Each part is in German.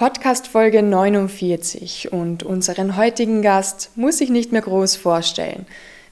Podcast Folge 49 und unseren heutigen Gast muss ich nicht mehr groß vorstellen.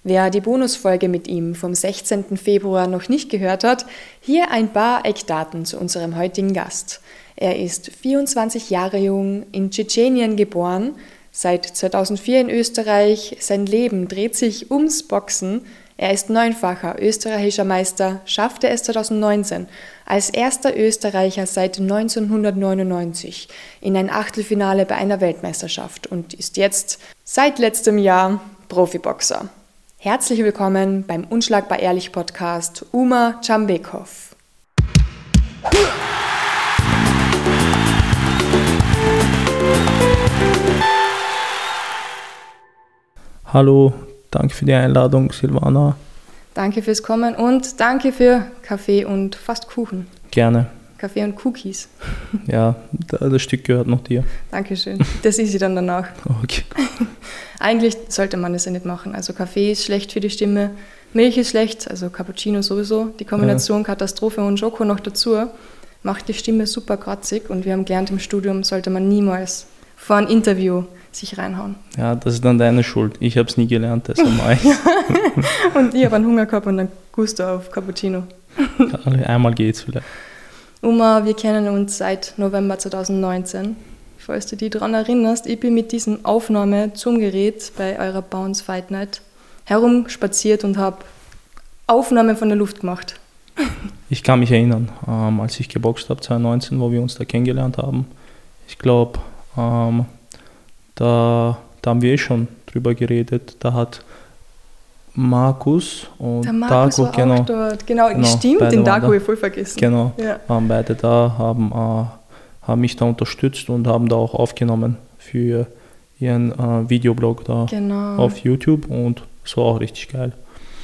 Wer die Bonusfolge mit ihm vom 16. Februar noch nicht gehört hat, hier ein paar Eckdaten zu unserem heutigen Gast. Er ist 24 Jahre jung, in Tschetschenien geboren, seit 2004 in Österreich, sein Leben dreht sich ums Boxen, er ist neunfacher österreichischer Meister, schaffte es 2019 als erster Österreicher seit 1999 in ein Achtelfinale bei einer Weltmeisterschaft und ist jetzt seit letztem Jahr Profiboxer. Herzlich willkommen beim Unschlagbar Ehrlich Podcast Uma Czambekov. Hallo, danke für die Einladung, Silvana. Danke fürs Kommen und danke für Kaffee und fast Kuchen. Gerne. Kaffee und Cookies. Ja, das Stück gehört noch dir. Dankeschön. Das ist sie dann danach. Okay. Eigentlich sollte man das ja nicht machen. Also Kaffee ist schlecht für die Stimme, Milch ist schlecht, also Cappuccino sowieso. Die Kombination ja. Katastrophe und Schoko noch dazu macht die Stimme super kratzig und wir haben gelernt, im Studium sollte man niemals vor ein Interview sich reinhauen. Ja, das ist dann deine Schuld. Ich habe es nie gelernt, deshalb mache ich Und ich habe einen Hunger gehabt und dann Gusto auf Cappuccino. Einmal geht's vielleicht. Oma, wir kennen uns seit November 2019. Falls du dich daran erinnerst, ich bin mit diesem Aufnahme zum Gerät bei eurer Bounce Fight Night herumspaziert und habe Aufnahmen von der Luft gemacht. Ich kann mich erinnern, ähm, als ich geboxt habe 2019, wo wir uns da kennengelernt haben. Ich glaube, ähm, da, da haben wir eh schon drüber geredet. Da hat Markus und Der Markus Dago, genau, dort. Genau, genau stimmt, den Dago habe ich voll vergessen. Genau, ja. waren beide da, haben, äh, haben mich da unterstützt und haben da auch aufgenommen für ihren äh, Videoblog da genau. auf YouTube und es war auch richtig geil.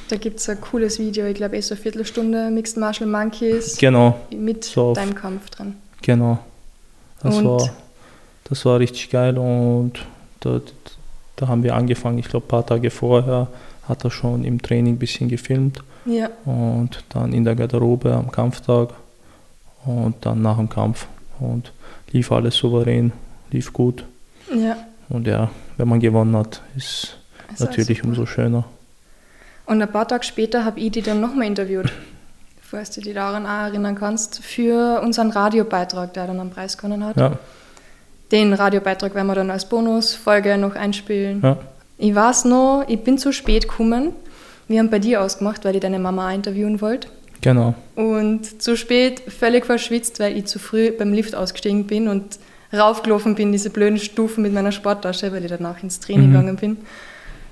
Da gibt es ein cooles Video, ich glaube, eh so eine Viertelstunde Mixed Martial Monkeys genau. mit so deinem Kampf drin. Genau. Das war, das war richtig geil und da, da haben wir angefangen, ich glaube, ein paar Tage vorher hat er schon im Training ein bisschen gefilmt. Ja. Und dann in der Garderobe am Kampftag und dann nach dem Kampf. Und lief alles souverän, lief gut. Ja. Und ja, wenn man gewonnen hat, ist das natürlich umso schöner. Und ein paar Tage später habe ich die dann nochmal interviewt, falls du dich daran auch erinnern kannst, für unseren Radiobeitrag, der dann einen Preis gewonnen hat. Ja. Den Radiobeitrag werden wir dann als Bonusfolge noch einspielen. Ja. Ich weiß noch, ich bin zu spät gekommen. Wir haben bei dir ausgemacht, weil ich deine Mama interviewen wollte. Genau. Und zu spät, völlig verschwitzt, weil ich zu früh beim Lift ausgestiegen bin und raufgelaufen bin, diese blöden Stufen mit meiner Sporttasche, weil ich danach ins Training mhm. gegangen bin.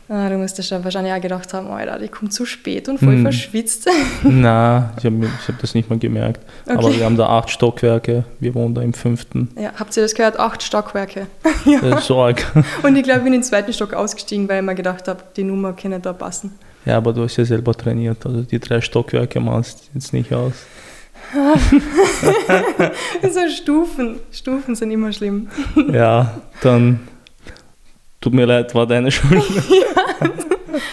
Ah, du musst schon wahrscheinlich auch gedacht haben, Alter, ich komme zu spät und voll hm. verschwitzt. Nein, ich habe hab das nicht mal gemerkt. Okay. Aber wir haben da acht Stockwerke, wir wohnen da im fünften. Ja, habt ihr das gehört? Acht Stockwerke. ja. Das Sorg. Und ich glaube, ich bin in den zweiten Stock ausgestiegen, weil ich mir gedacht habe, die Nummer kann da passen. Ja, aber du hast ja selber trainiert, also die drei Stockwerke machst jetzt nicht aus. so Stufen. Stufen sind immer schlimm. ja, dann Tut mir leid, war deine Schuld. ja.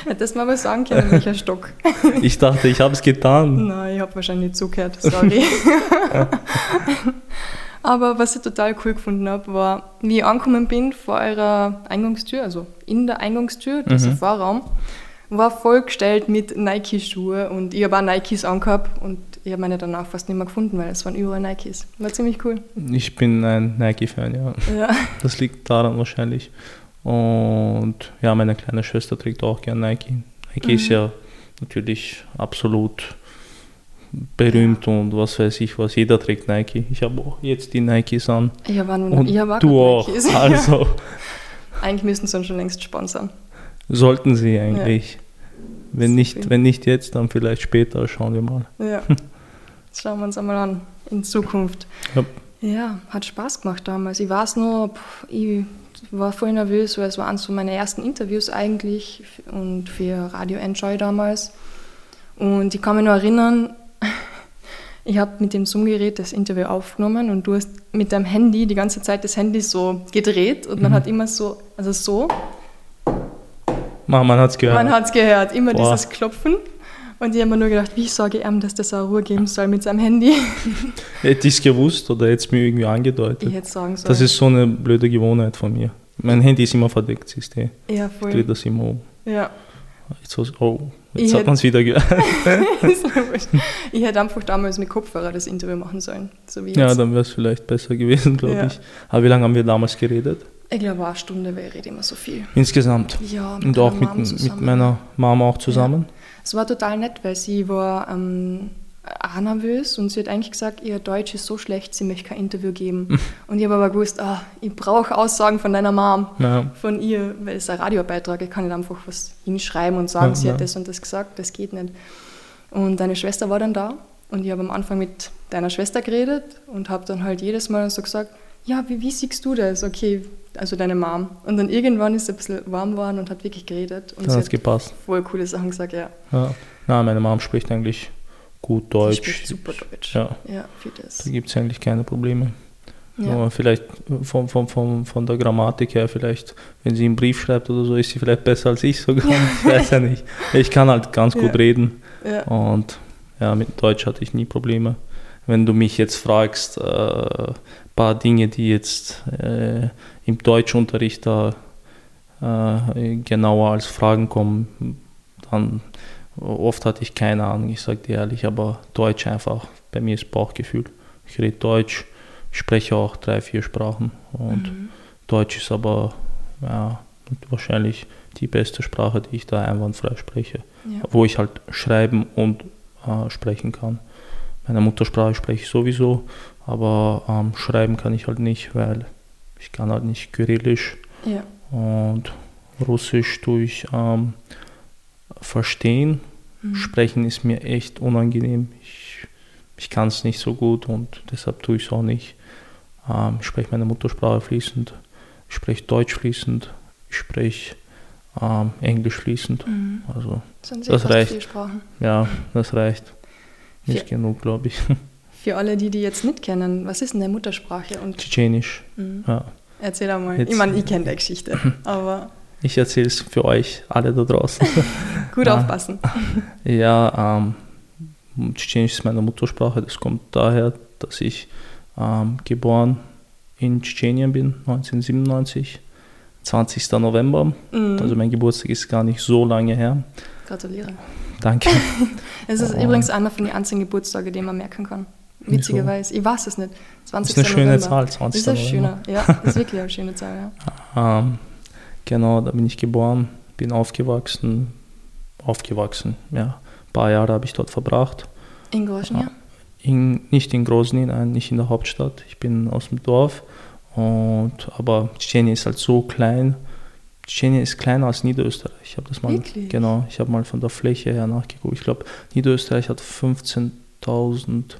Hättest du mal sagen können, welcher Stock. ich dachte, ich habe es getan. Nein, ich habe wahrscheinlich nicht zugehört, sorry. Aber was ich total cool gefunden habe, war, wie ich angekommen bin vor eurer Eingangstür, also in der Eingangstür, dieser mhm. Vorraum, war vollgestellt mit Nike-Schuhe und ich habe auch Nikes angehabt und ich habe meine danach fast nicht mehr gefunden, weil es waren überall Nikes. War ziemlich cool. Ich bin ein Nike-Fan, ja. ja. Das liegt daran wahrscheinlich. Und ja, meine kleine Schwester trägt auch gern Nike. Nike mhm. ist ja natürlich absolut berühmt und was weiß ich was. Jeder trägt Nike. Ich habe auch jetzt die Nikes an. Ich habe nur, ich hab auch du auch. Nikes. Also. eigentlich müssten sie uns schon längst sponsern. Sollten sie eigentlich. Ja. Wenn nicht, wenn nicht jetzt, dann vielleicht später. Schauen wir mal. Ja. Das schauen wir uns einmal an in Zukunft. Ja. ja, hat Spaß gemacht damals. Ich weiß nur, ich war voll nervös, weil es war eines meiner ersten Interviews eigentlich und für Radio Enjoy damals. Und ich kann mich noch erinnern, ich habe mit dem Zoom-Gerät das Interview aufgenommen und du hast mit deinem Handy die ganze Zeit das Handy so gedreht und man mhm. hat immer so, also so. Man hat es gehört. Man hat es gehört, immer Boah. dieses Klopfen. Und ich habe mir nur gedacht, wie sage ich ihm, dass das auch Ruhe geben soll mit seinem Handy? Hätte ich es gewusst oder hätte es mir irgendwie angedeutet? Ich hätte sagen sollen. Das ist so eine blöde Gewohnheit von mir. Mein Handy ist immer verdeckt, siehst du. ja, Ich voll. drehe das immer um. Ja. Jetzt oh, Ich jetzt hat hätte- man es wieder gehört. Ich hätte einfach damals mit Kopfhörer das Interview machen sollen. So. Ja, dann wäre es vielleicht besser gewesen, glaube Ja. ich. Aber wie lange haben wir damals geredet? ich glaube, eine Stunde wäre ich immer so viel. Insgesamt. Ja, Und auch mit, mit meiner Mama auch zusammen. Es war total nett, weil sie war ähm, auch nervös und sie hat eigentlich gesagt, ihr Deutsch ist so schlecht, sie möchte kein Interview geben. und ich habe aber gewusst, ah, ich brauche Aussagen von deiner Mom, Ja. von ihr, weil es ein Radiobeitrag, ich kann nicht einfach was hinschreiben und sagen, Ja, sie hat das und das gesagt, das geht nicht. Und deine Schwester war dann da und ich habe am Anfang mit deiner Schwester geredet und habe dann halt jedes Mal so gesagt, ja, wie, wie siehst du das? Okay, also deine Mom. Und dann irgendwann ist sie ein bisschen warm geworden und hat wirklich geredet. Und Dann sie hat gepasst. voll coole Sachen gesagt, ja. Ja. Na, meine Mom spricht eigentlich gut Sie Deutsch. spricht super Deutsch. Ja. ja für das. Da gibt es eigentlich keine Probleme. Ja. Nur vielleicht von, von, von, von der Grammatik her, vielleicht, wenn sie einen Brief schreibt oder so, ist sie vielleicht besser als ich sogar. Ich weiß ja nicht. Ich kann halt ganz gut Ja. reden Ja. und ja, mit Deutsch hatte ich nie Probleme. Wenn du mich jetzt fragst, äh, paar Dinge, die jetzt äh, im Deutschunterricht da äh, genauer als Fragen kommen, dann oft hatte ich keine Ahnung, ich sage dir ehrlich, aber Deutsch einfach, bei mir ist Bauchgefühl. Ich rede Deutsch, spreche auch drei, vier Sprachen und Mhm. Deutsch ist aber ja, wahrscheinlich die beste Sprache, die ich da einwandfrei spreche, Ja. wo ich halt schreiben und äh, sprechen kann. Meine Muttersprache spreche ich sowieso, aber ähm, schreiben kann ich halt nicht, weil ich kann halt nicht Kyrillisch ja. und Russisch tue ich ähm, verstehen. Mhm. Sprechen ist mir echt unangenehm. Ich, ich kann es nicht so gut und deshalb tue ich es auch nicht. Ähm, ich spreche meine Muttersprache fließend, ich spreche Deutsch fließend, ich spreche ähm, Englisch fließend. Mhm. Also Das reicht. ja, das reicht. Nicht Vier. genug, glaube ich. Für alle, die die jetzt nicht kennen, was ist denn deine Muttersprache? Und Tschetschenisch. mhm. Ja. erzähl einmal. Jetzt- ich meine, ich kenne die Geschichte, aber Ich erzähle es für euch alle da draußen. gut Ah. aufpassen. Ja, ähm, Tschetschenisch ist meine Muttersprache. Das kommt daher, dass ich ähm, geboren in Tschetschenien bin, 1997, 20. November. Mhm. Also mein Geburtstag ist gar nicht so lange her. Gratuliere. Danke. Es ist Oh. übrigens einer von den einzigen Geburtstage, den man merken kann. Witzigerweise. Ich weiß es nicht. 20. Das ist eine schöne November. Zahl, Das 20. ist eine schöne, ja, ist wirklich eine schöne Zahl, ja. Ähm, genau, da bin ich geboren, bin aufgewachsen. Aufgewachsen, ja. Ein paar Jahre habe ich dort verbracht. In Groschen, ja. In, nicht in Grozny, nein, nicht in der Hauptstadt. Ich bin aus dem Dorf. Und, aber Tschetschenien ist halt so klein. Tschetschenien ist kleiner als Niederösterreich. Ich habe das mal, Wirklich? genau, ich habe mal von der Fläche her nachgeguckt. Ich glaube, Niederösterreich hat 15.000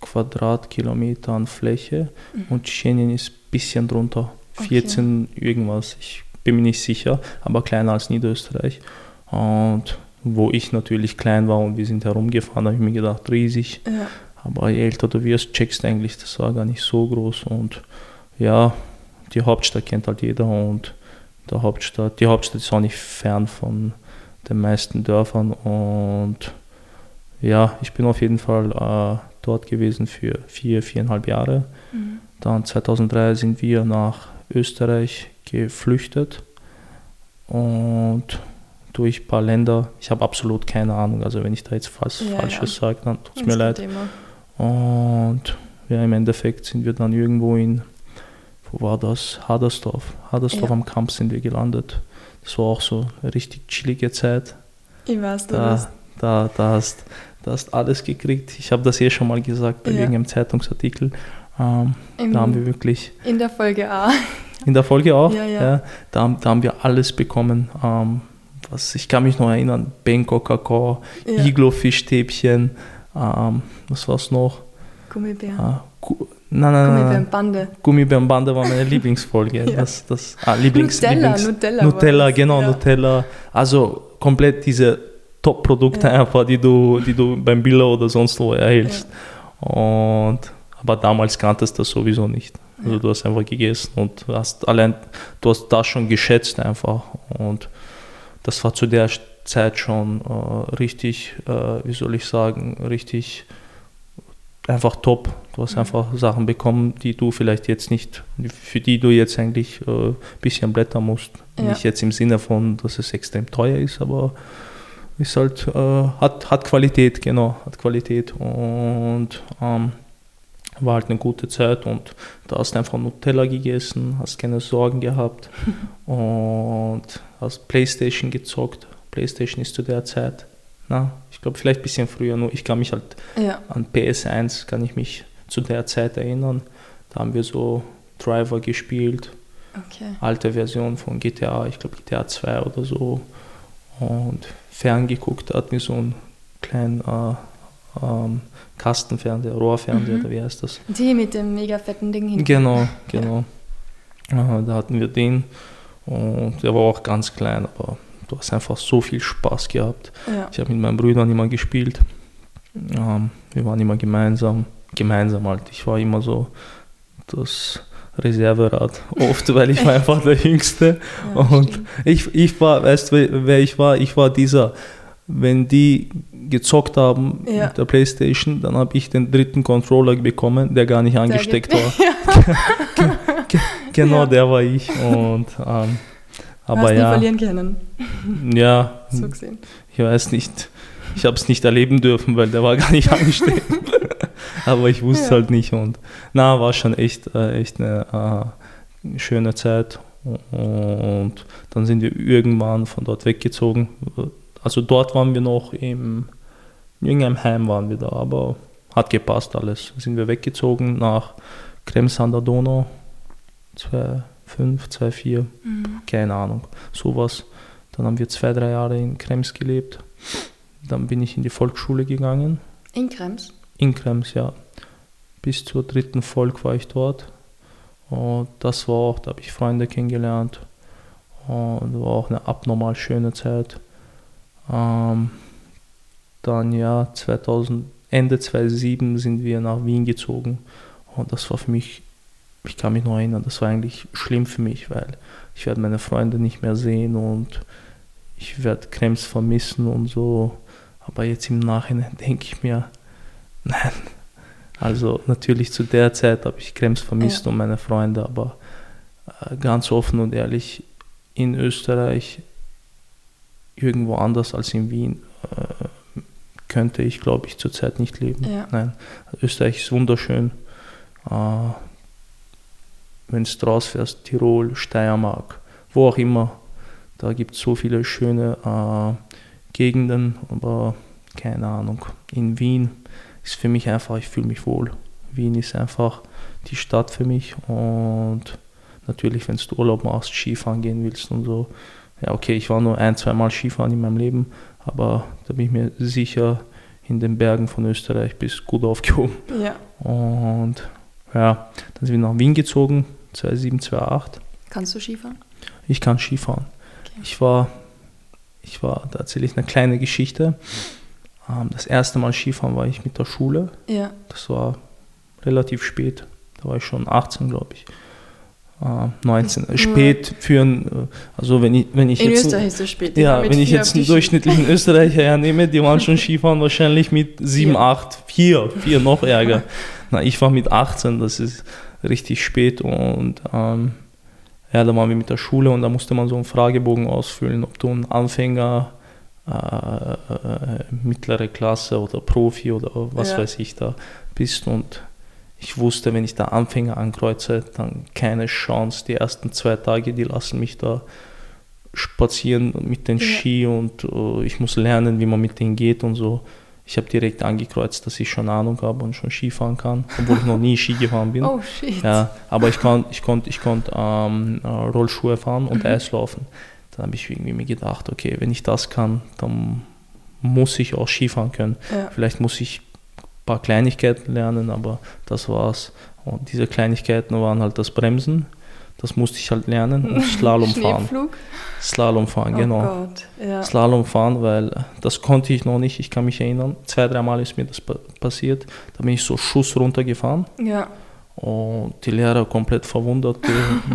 Quadratkilometer an Fläche Mhm. und Tschetschenien ist ein bisschen drunter, Okay. 14 irgendwas. Ich bin mir nicht sicher, aber kleiner als Niederösterreich. Und wo ich natürlich klein war und wir sind herumgefahren, habe ich mir gedacht, riesig. ja. Aber je älter du wirst, checkst du eigentlich, das war gar nicht so groß. Und ja, die Hauptstadt kennt halt jeder und der Hauptstadt, die Hauptstadt ist auch nicht fern von den meisten Dörfern. Und ja, ich bin auf jeden Fall äh, dort gewesen für vier, viereinhalb Jahre. Mhm. Dann 2003 sind wir nach Österreich geflüchtet und durch ein paar Länder. Ich habe absolut keine Ahnung, also wenn ich da jetzt was Ja, Falsches ja. sage, dann tut es mir leid. Thema. Und ja, im Endeffekt sind wir dann irgendwo in, wo war das? Hadersdorf. Hadersdorf Ja. am Camp sind wir gelandet. Das war auch so eine richtig chillige Zeit. Ich weiß, du Da, da, da, hast, da hast alles gekriegt. Ich habe das eh schon mal gesagt bei Ja. irgendeinem Zeitungsartikel. Ähm, Im, da haben wir wirklich in der Folge A. in der Folge auch. Ja, ja. da, haben- da haben wir alles bekommen. Ähm, was, ich kann mich noch erinnern, Bangkok Kakao, Ja. Iglo-Fischstäbchen, ähm, was war's noch? Gummibär. Ah, Gu nein, nein. Gummibärenbande. Gummibärenbande war meine Lieblingsfolge. Ja. das, das, ah, Lieblings, Nutella, Lieblings, Nutella. Nutella, war genau, ja. Nutella. Also komplett diese Top-Produkte Ja. einfach, die du, die du beim Billa oder sonst wo erhältst. Und, aber damals kanntest du das sowieso nicht. Also Ja. du hast einfach gegessen und hast allein, du hast das schon geschätzt einfach. Und das war zu der Zeit schon äh, richtig, äh, wie soll ich sagen, richtig einfach top. Du hast einfach Sachen bekommen, die du vielleicht jetzt nicht, für die du jetzt eigentlich ein äh, bisschen blättern musst. Ja. Nicht jetzt im Sinne von, dass es extrem teuer ist, aber ist halt, äh, hat, hat Qualität, genau, hat Qualität und ähm, war halt eine gute Zeit und da hast du einfach Nutella gegessen, hast keine Sorgen gehabt und hast Playstation gezockt. Playstation ist zu der Zeit, na, ich glaube vielleicht ein bisschen früher, nur ich kann mich halt ja. an PS1, kann ich mich zu der Zeit erinnern. Da haben wir so Driver gespielt, okay. alte Version von GTA, ich glaube GTA 2 oder so und ferngeguckt, hat mir so einen kleinen äh, ähm, Kastenfernseher, Rohrfernseher, mhm. oder wie heißt das? Die mit dem mega fetten Ding hinten. Genau, genau. Ja. Äh, da hatten wir den und der war auch ganz klein, aber du hast einfach so viel Spaß gehabt. Ja. Ich habe mit meinen Brüdern immer gespielt. Ähm, wir waren immer gemeinsam, gemeinsam halt. Ich war immer so das Reserverad oft, weil ich war einfach der Jüngste. Ja, und ich, ich war, weißt du, wer ich war? Ich war dieser, wenn die gezockt haben ja. mit der Playstation, dann habe ich den dritten Controller bekommen, der gar nicht angesteckt war. Ja. genau, der war ich. Und, ähm, aber hast ja. verlieren können. Ja. so gesehen. Ich weiß nicht. Ich habe es nicht erleben dürfen, weil der war gar nicht angesteckt. Aber ich wusste ja. halt nicht. Und na, war schon echt, äh, echt eine äh, schöne Zeit. Und dann sind wir irgendwann von dort weggezogen. Also dort waren wir noch im in irgendeinem Heim waren wir da, aber hat gepasst alles. Sind wir weggezogen nach Krems an der Donau. 2005, 2004, mhm. keine Ahnung, sowas. Dann haben wir zwei, drei Jahre in Krems gelebt. Dann bin ich in die Volksschule gegangen. In Krems? In Krems, ja. Bis zur dritten Volk war ich dort. Und das war auch, da habe ich Freunde kennengelernt. Und war auch eine abnormal schöne Zeit. Ähm, dann ja 2000, Ende 2007 sind wir nach Wien gezogen und das war für mich, ich kann mich noch erinnern, das war eigentlich schlimm für mich, weil ich werde meine Freunde nicht mehr sehen und ich werde Krems vermissen und so. Aber jetzt im Nachhinein denke ich mir, nein. Also natürlich zu der Zeit habe ich Krems vermisst ja. und meine Freunde, aber äh, ganz offen und ehrlich, in Österreich irgendwo anders als in Wien äh, könnte ich, glaube ich, zurzeit nicht leben. Ja. Nein, Österreich ist wunderschön. Äh, Wenn du draus fährst, Tirol, Steiermark, wo auch immer, da gibt es so viele schöne Gegenden, aber keine Ahnung. In Wien ist für mich einfach, ich fühle mich wohl. Wien ist einfach die Stadt für mich und natürlich, wenn du Urlaub machst, Skifahren gehen willst und so. Ja, okay, ich war nur ein, zweimal Skifahren in meinem Leben, aber da bin ich mir sicher, in den Bergen von Österreich bist gut aufgehoben. Ja. Und ja, dann sind wir nach Wien gezogen, 2007, 2008. Kannst du Skifahren? Ich kann Skifahren. Okay. Ich war, ich war, da erzähle ich eine kleine Geschichte. Ähm, das erste Mal Skifahren war ich mit der Schule. Ja. Das war relativ spät. Da war ich schon 18, glaube ich. 19. Äh, spät für ein, äh, also wenn ich, wenn ich in jetzt. Österreich ist es spät. Ja, wenn ich jetzt einen durchschnittlichen Österreicher hernehme, die waren schon Skifahren wahrscheinlich mit 7, 8, 4, 4 noch ärger. Na, ich war mit 18, das ist richtig spät und ähm, ja, da waren wir mit der Schule und da musste man so einen Fragebogen ausfüllen, ob du ein Anfänger, äh, äh, mittlere Klasse oder Profi oder was ja. weiß ich da bist und ich wusste, wenn ich da Anfänger ankreuze, dann keine Chance. Die ersten zwei Tage, die lassen mich da spazieren mit den ja. Ski und uh, ich muss lernen, wie man mit denen geht und so. Ich habe direkt angekreuzt, dass ich schon Ahnung habe und schon Ski fahren kann, obwohl ich noch nie Ski gefahren bin. Oh shit. Ja, aber ich konnte ich konnt, ich konnt, ähm, Rollschuhe fahren und mhm. Eislaufen. Dann habe ich irgendwie mir gedacht, okay, wenn ich das kann, dann muss ich auch Skifahren können. Ja. Vielleicht muss ich paar Kleinigkeiten lernen, aber das war's. Und diese Kleinigkeiten waren halt das Bremsen, das musste ich halt lernen und Slalom fahren. Slalom fahren, oh genau. Gott, ja. Slalom fahren, weil das konnte ich noch nicht, ich kann mich erinnern. Zwei, dreimal ist mir das passiert. Da bin ich so Schuss runtergefahren. Ja. Und die Lehrer komplett verwundert,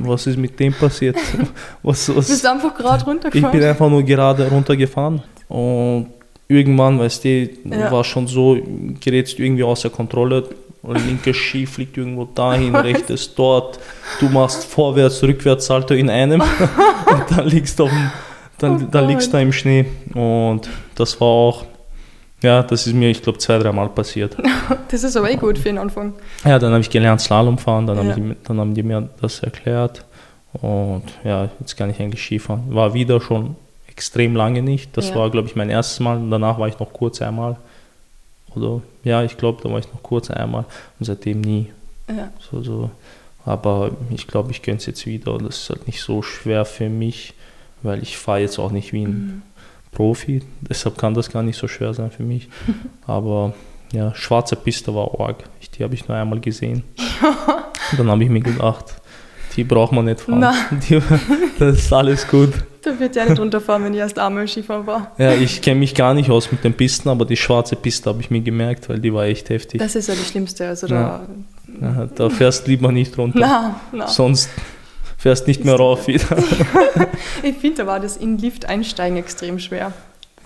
was ist mit dem passiert? Was, was? Du bist einfach gerade runtergefahren? Ich bin einfach nur gerade runtergefahren Und irgendwann, weißt du, Ja. war schon so, gerätst du irgendwie außer Kontrolle. Linker Ski fliegt irgendwo dahin, rechtes dort. Du machst vorwärts, rückwärts Salto in einem und dann liegst du, auf dem, dann, Oh dann liegst du da im Schnee. Und das war auch, ja, das ist mir, ich glaube, zwei, dreimal passiert. Das ist aber eh gut für den Anfang. Ja, dann habe ich gelernt Slalom fahren, dann, Ja. haben die, dann haben die mir das erklärt. Und ja, jetzt kann ich eigentlich Skifahren. War wieder schon extrem lange nicht. Das Ja. war, glaube ich, mein erstes Mal. Und danach war ich noch kurz einmal. Oder ja, ich glaube, da war ich noch kurz einmal und seitdem nie. Ja. So, so. Aber ich glaube, ich gönne es jetzt wieder. Und das ist halt nicht so schwer für mich, weil ich fahre jetzt auch nicht wie ein Mhm. Profi. Deshalb kann das gar nicht so schwer sein für mich. Aber ja, schwarze Piste war arg. Ich, die habe ich nur einmal gesehen. Und dann habe ich mir gedacht, die braucht man nicht fahren. Die, das ist alles gut. Da wird ja nicht runterfahren, wenn ich erst einmal Skifahren war. Ja, ich kenne mich gar nicht aus mit den Pisten, aber die schwarze Piste habe ich mir gemerkt, weil die war echt heftig. Das ist ja das Schlimmste. Also da. Ja, da fährst lieber nicht runter. Na, na. Sonst fährst nicht mehr rauf wieder. Ich finde, da war das in Lift einsteigen extrem schwer.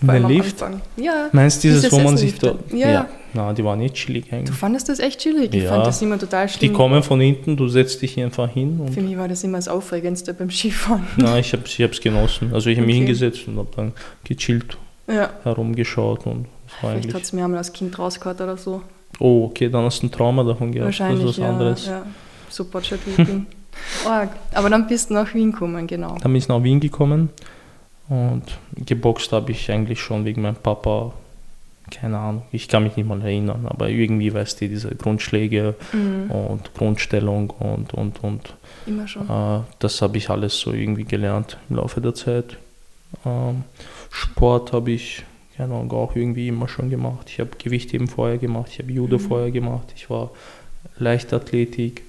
Vor allem Lift? Ja. Meinst du dieses, Diese wo man sich da. Ja, ja. Na, die war nicht chillig Du eigentlich. fandest das echt chillig. Ich Ja. fand das immer total Die schlimm. kommen von hinten, du setzt dich einfach hin Für mich war das immer das Aufregendste beim Skifahren. Na, ich habe es ich hab's genossen. Also ich habe mich Okay. hingesetzt und habe dann gechillt Ja. herumgeschaut und Vielleicht hat es mir einmal als Kind rausgehört oder so. Oh, okay, dann hast du ein Trauma davon gehabt. Wahrscheinlich, das ist was ja. anderes. ja. Super Jet-Leaking. Arg. Aber dann bist du nach Wien gekommen, genau. Dann bin ich nach Wien gekommen und geboxt habe ich eigentlich schon wegen meinem Papa. Keine Ahnung, ich kann mich nicht mal erinnern, aber irgendwie weißt du, diese Grundschläge Mhm. und Grundstellung und, und, und Immer schon. Äh, das habe ich alles so irgendwie gelernt im Laufe der Zeit. Ähm, Sport habe ich keine Ahnung, auch irgendwie immer schon gemacht. Ich habe Gewichtheben vorher gemacht, ich habe Judo Mhm. vorher gemacht, ich war Leichtathletik.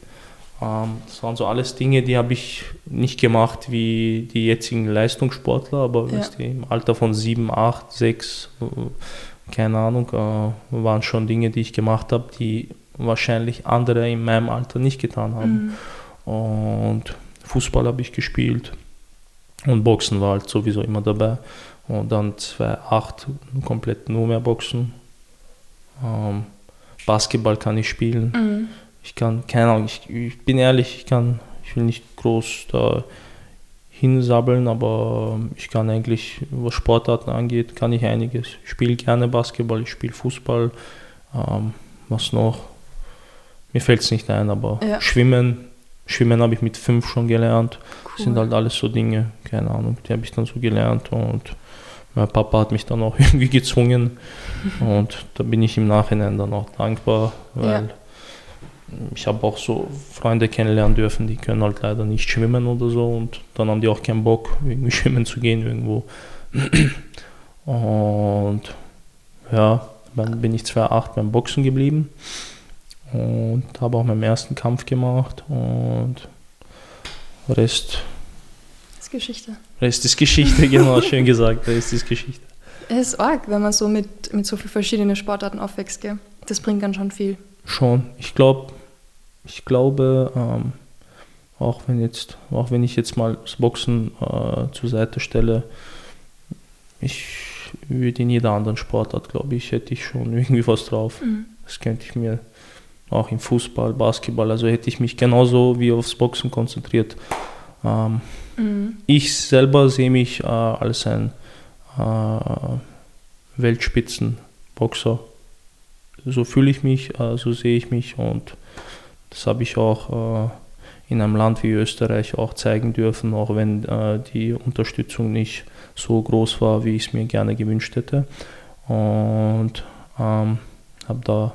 Ähm, das waren so alles Dinge, die habe ich nicht gemacht wie die jetzigen Leistungssportler, aber Ja. weißt du, im Alter von 7, 8, 6, äh, keine Ahnung, äh, waren schon Dinge, die ich gemacht habe, die wahrscheinlich andere in meinem Alter nicht getan haben. Mhm. Und Fußball habe ich gespielt und Boxen war halt sowieso immer dabei. Und dann 2008 komplett nur mehr Boxen. Ähm, Basketball kann ich spielen. Mhm. Ich kann, keine Ahnung, ich, ich bin ehrlich, ich kann, ich will nicht groß da hinsabbeln, aber ich kann eigentlich, was Sportarten angeht, kann ich einiges. Ich spiele gerne Basketball, ich spiele Fußball, ähm, was noch? Mir fällt es nicht ein, aber Ja. Schwimmen, Schwimmen habe ich mit fünf schon gelernt. Cool. Sind halt alles so Dinge, keine Ahnung, die habe ich dann so gelernt und mein Papa hat mich dann auch irgendwie gezwungen und da bin ich im Nachhinein dann auch dankbar, weil ich habe auch so Freunde kennenlernen dürfen, die können halt leider nicht schwimmen oder so und dann haben die auch keinen Bock, irgendwie schwimmen zu gehen irgendwo. Und ja, dann bin ich 2008 beim Boxen geblieben und habe auch meinen ersten Kampf gemacht und Rest, ist Geschichte. Rest ist Geschichte, genau, schön gesagt, Rest ist Geschichte. Es ist arg, wenn man so mit, mit so vielen verschiedenen Sportarten aufwächst, gell? Das bringt dann schon viel. Schon. Ich glaube, ich glaube, ähm, auch wenn jetzt, auch wenn ich jetzt mal das Boxen äh, zur Seite stelle, ich würde in jeder anderen Sportart, glaube ich, hätte ich schon irgendwie was drauf. Mhm. Das könnte ich mir auch im Fußball, Basketball, also hätte ich mich genauso wie aufs Boxen konzentriert. Ähm, Mhm. ich selber sehe mich äh, als ein äh, Weltspitzenboxer. So fühle ich mich, äh, so sehe ich mich und das habe ich auch äh, in einem Land wie Österreich auch zeigen dürfen, auch wenn äh, die Unterstützung nicht so groß war, wie ich es mir gerne gewünscht hätte. Und ähm, habe da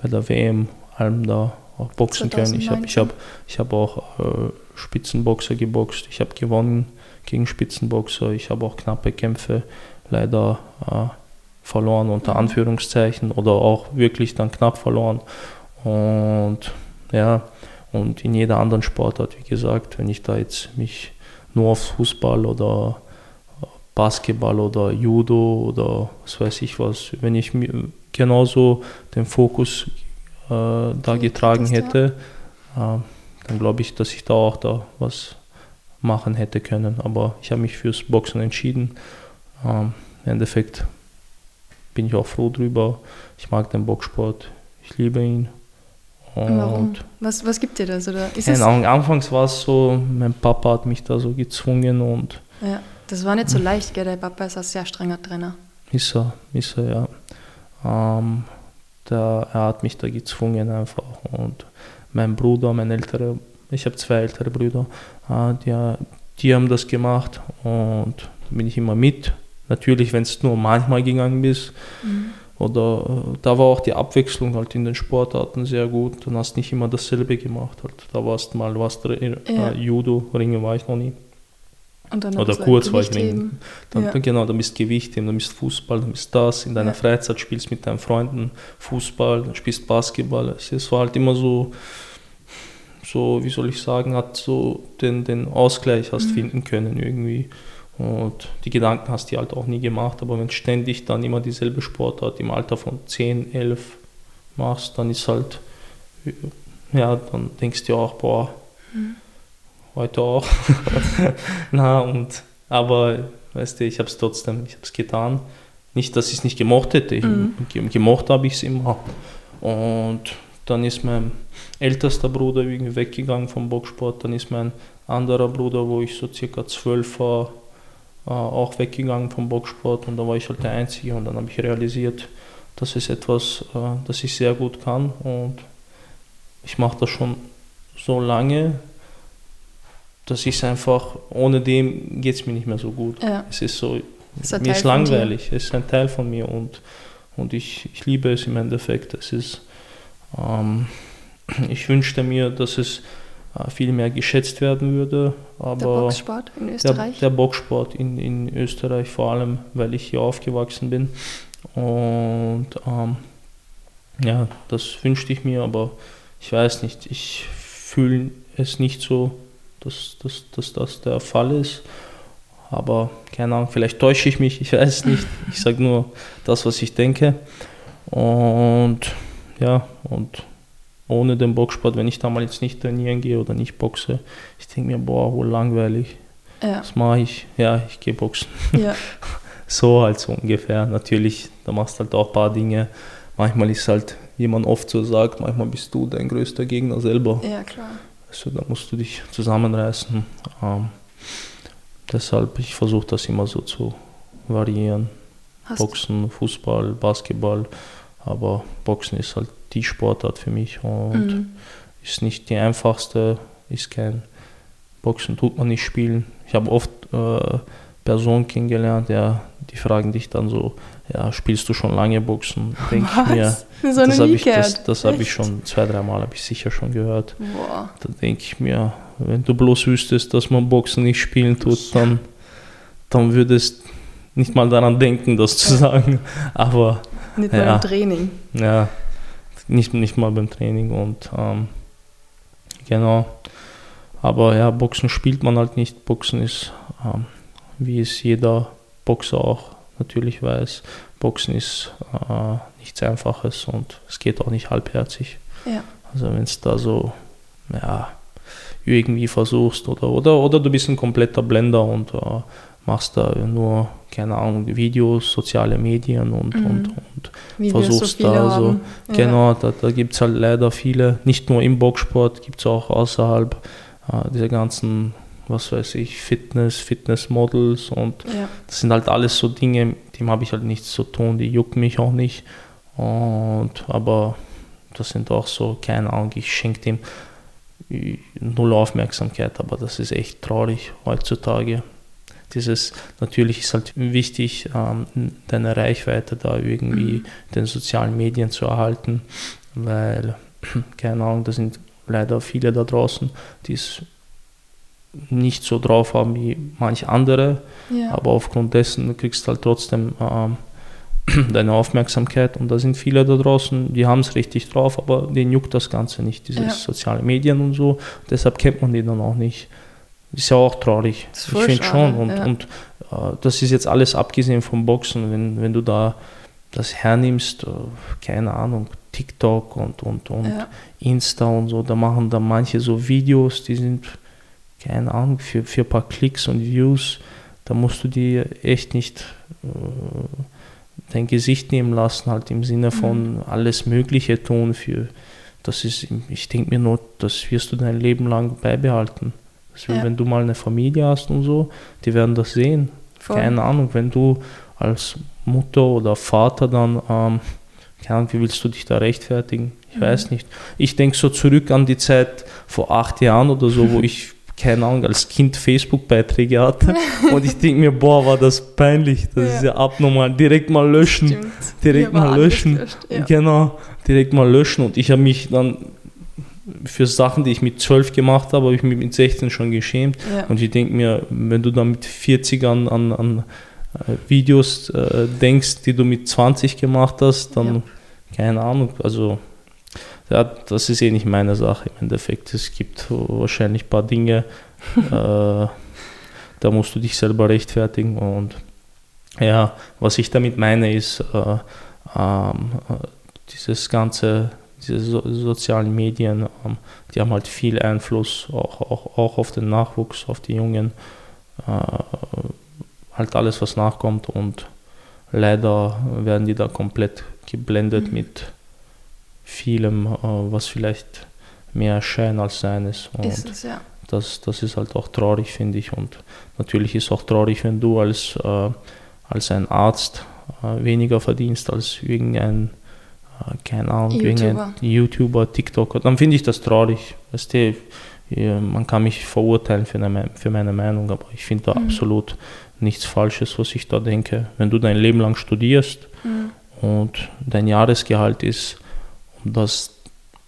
bei der WM allem da auch boxen können. Ich habe ich hab, ich hab auch äh, Spitzenboxer geboxt. Ich habe gewonnen gegen Spitzenboxer. Ich habe auch knappe Kämpfe leider äh, verloren, unter Mhm. Anführungszeichen, oder auch wirklich dann knapp verloren. Und ja, und in jeder anderen Sportart, wie gesagt, wenn ich da jetzt mich nur auf Fußball oder Basketball oder Judo oder was weiß ich was, wenn ich mir genauso den Fokus äh, da getragen hätte, äh, dann glaube ich, dass ich da auch da was machen hätte können. Aber ich habe mich fürs Boxen entschieden. Ähm, im Endeffekt bin ich auch froh drüber. Ich mag den Boxsport, ich liebe ihn. Und Warum? Was, was gibt dir das? Oder ist es anfangs war es so, mein Papa hat mich da so gezwungen und. Ja, das war nicht so leicht, gell? Der Papa ist ein sehr strenger Trainer. Ist er, ist er, ja. Ähm, der, er hat mich da gezwungen einfach. Und mein Bruder, mein älterer, ich habe zwei ältere Brüder, äh, die, die haben das gemacht und bin ich immer mit. Natürlich, wenn es nur manchmal gegangen ist. Mhm. Oder äh, da war auch die Abwechslung halt in den Sportarten sehr gut. Dann hast du nicht immer dasselbe gemacht. Halt. Da warst du mal was drin, ja. äh, Judo, Ringe war ich noch nie. Oder kurz war ich Ringen. Dann, ja. Genau, dann bist Gewicht, dann bist Fußball, dann bist das. In deiner ja. Freizeit spielst mit deinen Freunden Fußball, dann spielst Basketball. Es war halt immer so, so, wie soll ich sagen, hat so den, den Ausgleich hast mhm. finden können irgendwie. Und die Gedanken hast du halt auch nie gemacht, aber wenn ständig dann immer dieselbe Sportart im Alter von 10, 11 machst, dann ist halt, ja, dann denkst du auch, boah, mhm. heute auch. Na, und, aber, weißt du, ich habe es trotzdem, ich habe es getan. Nicht, dass ich es nicht gemocht hätte, mhm. gemocht habe ich es immer. Und dann ist mein ältester Bruder irgendwie weggegangen vom Boxsport, dann ist mein anderer Bruder, wo ich so circa zwölf war, auch weggegangen vom Boxsport und da war ich halt der Einzige und dann habe ich realisiert, das ist etwas, äh, das ich sehr gut kann und ich mache das schon so lange, dass ich es einfach, ohne dem geht es mir nicht mehr so gut. Ja. Es ist so, ist mir ist langweilig, es ist ein Teil von mir und, und ich, ich liebe es im Endeffekt. Es ist, ähm, ich wünschte mir, dass es äh, viel mehr geschätzt werden würde. Aber der Boxsport in Österreich? Der, der Boxsport in, in Österreich vor allem, weil ich hier aufgewachsen bin. Und ähm, ja, das wünschte ich mir, aber ich weiß nicht, ich fühle es nicht so, dass, dass, dass das der Fall ist. Aber keine Ahnung, vielleicht täusche ich mich, ich weiß nicht. Ich sage nur das, was ich denke. Und ja, und ohne den Boxsport, wenn ich da mal jetzt nicht trainieren gehe oder nicht boxe, ich denke mir, boah, wohl langweilig. Ja. Was mache ich? Ja, ich gehe boxen. Ja. so halt so ungefähr. Natürlich, da machst du halt auch ein paar Dinge. Manchmal ist halt, wie man oft so sagt, manchmal bist du dein größter Gegner selber. Ja, klar. Also da musst du dich zusammenreißen. Ähm, deshalb, ich versuche das immer so zu variieren. Hast Boxen, Fußball, Basketball. Aber Boxen ist halt die Sportart für mich und mhm. ist nicht die einfachste, ist kein Boxen tut man nicht spielen. Ich habe oft äh, Personen kennengelernt, ja, die fragen dich dann so, ja, spielst du schon lange Boxen? Denke ich mir. So das habe ich, das, das hab ich schon zwei, dreimal habe ich sicher schon gehört. Boah. Da denke ich mir, wenn du bloß wüsstest, dass man Boxen nicht spielen tut, dann, dann würdest nicht mal daran denken, das zu sagen. Aber nicht ja, beim Training. Ja, nicht, nicht mal beim Training und ähm, genau. Aber ja, Boxen spielt man halt nicht. Boxen ist, ähm, wie es jeder Boxer auch natürlich weiß, Boxen ist äh, nichts Einfaches und es geht auch nicht halbherzig. Ja. Also wenn es da so, ja, irgendwie versuchst oder, oder, oder du bist ein kompletter Blender und äh, machst da nur, keine Ahnung, Videos, soziale Medien und, mhm. und, und versuchst so da so, ja. genau, da, da gibt es halt leider viele, nicht nur im Boxsport, gibt es auch außerhalb äh, dieser ganzen, was weiß ich, Fitness, Fitnessmodels und ja. das sind halt alles so Dinge, dem habe ich halt nichts zu tun, die jucken mich auch nicht und aber das sind auch so, keine Ahnung, ich schenke dem null Aufmerksamkeit, aber das ist echt traurig heutzutage dieses, natürlich ist halt wichtig, ähm, deine Reichweite da irgendwie mhm. den sozialen Medien zu erhalten, weil, keine Ahnung, da sind leider viele da draußen, die es nicht so drauf haben wie manche andere, ja. aber aufgrund dessen kriegst du halt trotzdem ähm, deine Aufmerksamkeit und da sind viele da draußen, die haben es richtig drauf, aber denen juckt das Ganze nicht, diese ja. sozialen Medien und so, deshalb kennt man die dann auch nicht. Ist ja auch traurig. Ich finde schon. Und, ja. und äh, das ist jetzt alles abgesehen vom Boxen. Wenn, wenn du da das hernimmst, äh, keine Ahnung, TikTok und, und, und ja. Insta und so, da machen da manche so Videos, die sind, keine Ahnung, für, für ein paar Klicks und Views, da musst du dir echt nicht äh, dein Gesicht nehmen lassen, halt im Sinne von mhm. alles Mögliche tun für, das ist, ich denke mir nur, das wirst du dein Leben lang beibehalten. Also ja. Wenn du mal eine Familie hast und so, die werden das sehen. Voll. Keine Ahnung, wenn du als Mutter oder Vater dann, ähm, keine Ahnung, wie willst du dich da rechtfertigen? Ich mhm. weiß nicht. Ich denke so zurück an die Zeit vor acht Jahren oder so, wo ich keine Ahnung, als Kind Facebook-Beiträge hatte. Und ich denke mir, boah, war das peinlich, das ja. ist ja abnormal. Direkt mal löschen, Stimmt. direkt Hier mal löschen. Ja. Genau, direkt mal löschen. Und ich habe mich dann für Sachen, die ich mit 12 gemacht habe, habe ich mich mit 16 schon geschämt. Ja. Und ich denke mir, wenn du dann mit 40 an, an, an äh, Videos äh, denkst, die du mit 20 gemacht hast, dann keine Ahnung, also ja, das ist eh nicht meine Sache im Endeffekt. Es gibt wahrscheinlich ein paar Dinge, äh, da musst du dich selber rechtfertigen. Und ja, was ich damit meine, ist äh, äh, dieses ganze, diese so, sozialen Medien, ähm, die haben halt viel Einfluss auch, auch, auch auf den Nachwuchs, auf die Jungen, äh, halt alles, was nachkommt. Und leider werden die da komplett geblendet mhm. mit vielem, äh, was vielleicht mehr Schein als Sein ist. Und ist es, ja. das, das ist halt auch traurig, finde ich. Und natürlich ist es auch traurig, wenn du als, äh, als ein Arzt äh, weniger verdienst als irgendein, keine Ahnung, YouTuber. YouTuber, TikToker. Dann finde ich das traurig. Weißt du, man kann mich verurteilen für, eine, für meine Meinung, aber ich finde da mhm. absolut nichts Falsches, was ich da denke. Wenn du dein Leben lang studierst mhm. und dein Jahresgehalt ist das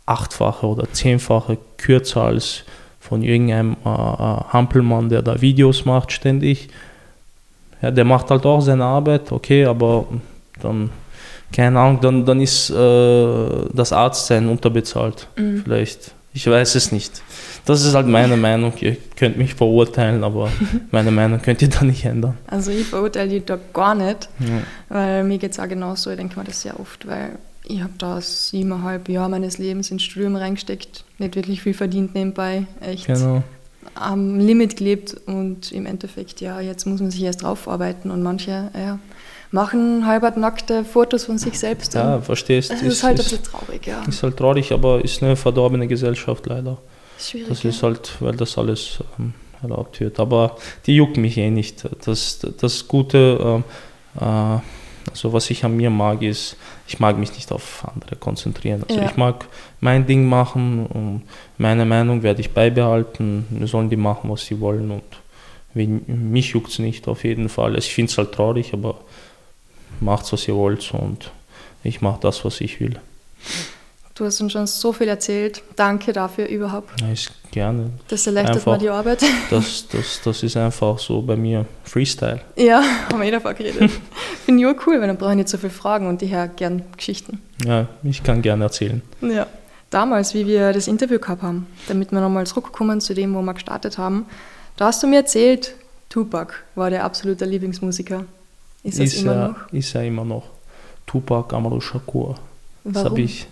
achtfache oder zehnfache kürzer als von irgendeinem äh, äh, Hampelmann, der da Videos macht ständig. Ja, der macht halt auch seine Arbeit, okay, aber dann, keine Ahnung, dann, dann ist äh, das Arztsein unterbezahlt. Mhm. Vielleicht. Ich weiß es nicht. Das ist halt meine Meinung. Ihr könnt mich verurteilen, aber meine Meinung könnt ihr da nicht ändern. Also ich verurteile die da gar nicht, ja. weil mir geht es auch genauso. Ich denke mir das sehr oft, weil ich habe da siebeneinhalb Jahre meines Lebens ins Studium reingesteckt, nicht wirklich viel verdient nebenbei, echt genau. am Limit gelebt und im Endeffekt, ja, jetzt muss man sich erst drauf arbeiten und manche, ja, machen halbert nackte Fotos von sich selbst. Ja, verstehst. Das ist, ist halt ein bisschen traurig, ja. Ist halt traurig, aber ist eine verdorbene Gesellschaft leider. Schwierig. Das ist halt, weil das alles ähm, erlaubt wird. Aber die juckt mich eh nicht. Das, das Gute, ähm, äh, also was ich an mir mag, ist, ich mag mich nicht auf andere konzentrieren. Also ja. ich mag mein Ding machen und meine Meinung werde ich beibehalten. Sollen die machen, was sie wollen und mich juckt es nicht auf jeden Fall. Also ich finde es halt traurig, aber macht was ihr wollt und ich mache das, was ich will. Du hast uns schon so viel erzählt. Danke dafür überhaupt. Ja, ist gerne. Das erleichtert einfach, mir die Arbeit. Das, das, das ist einfach so bei mir Freestyle. Ja, haben wir eh davon geredet. Finde ich auch cool, weil dann brauche ich nicht so viele Fragen und ich höre gern Geschichten. Ja, ich kann gerne erzählen. Ja. Damals, wie wir das Interview gehabt haben, damit wir nochmal zurückkommen zu dem, wo wir gestartet haben, da hast du mir erzählt, Tupac war der absolute Lieblingsmusiker. Ist ist immer er, noch? Ist er immer noch. Tupac Amaru Shakur. Das habe ich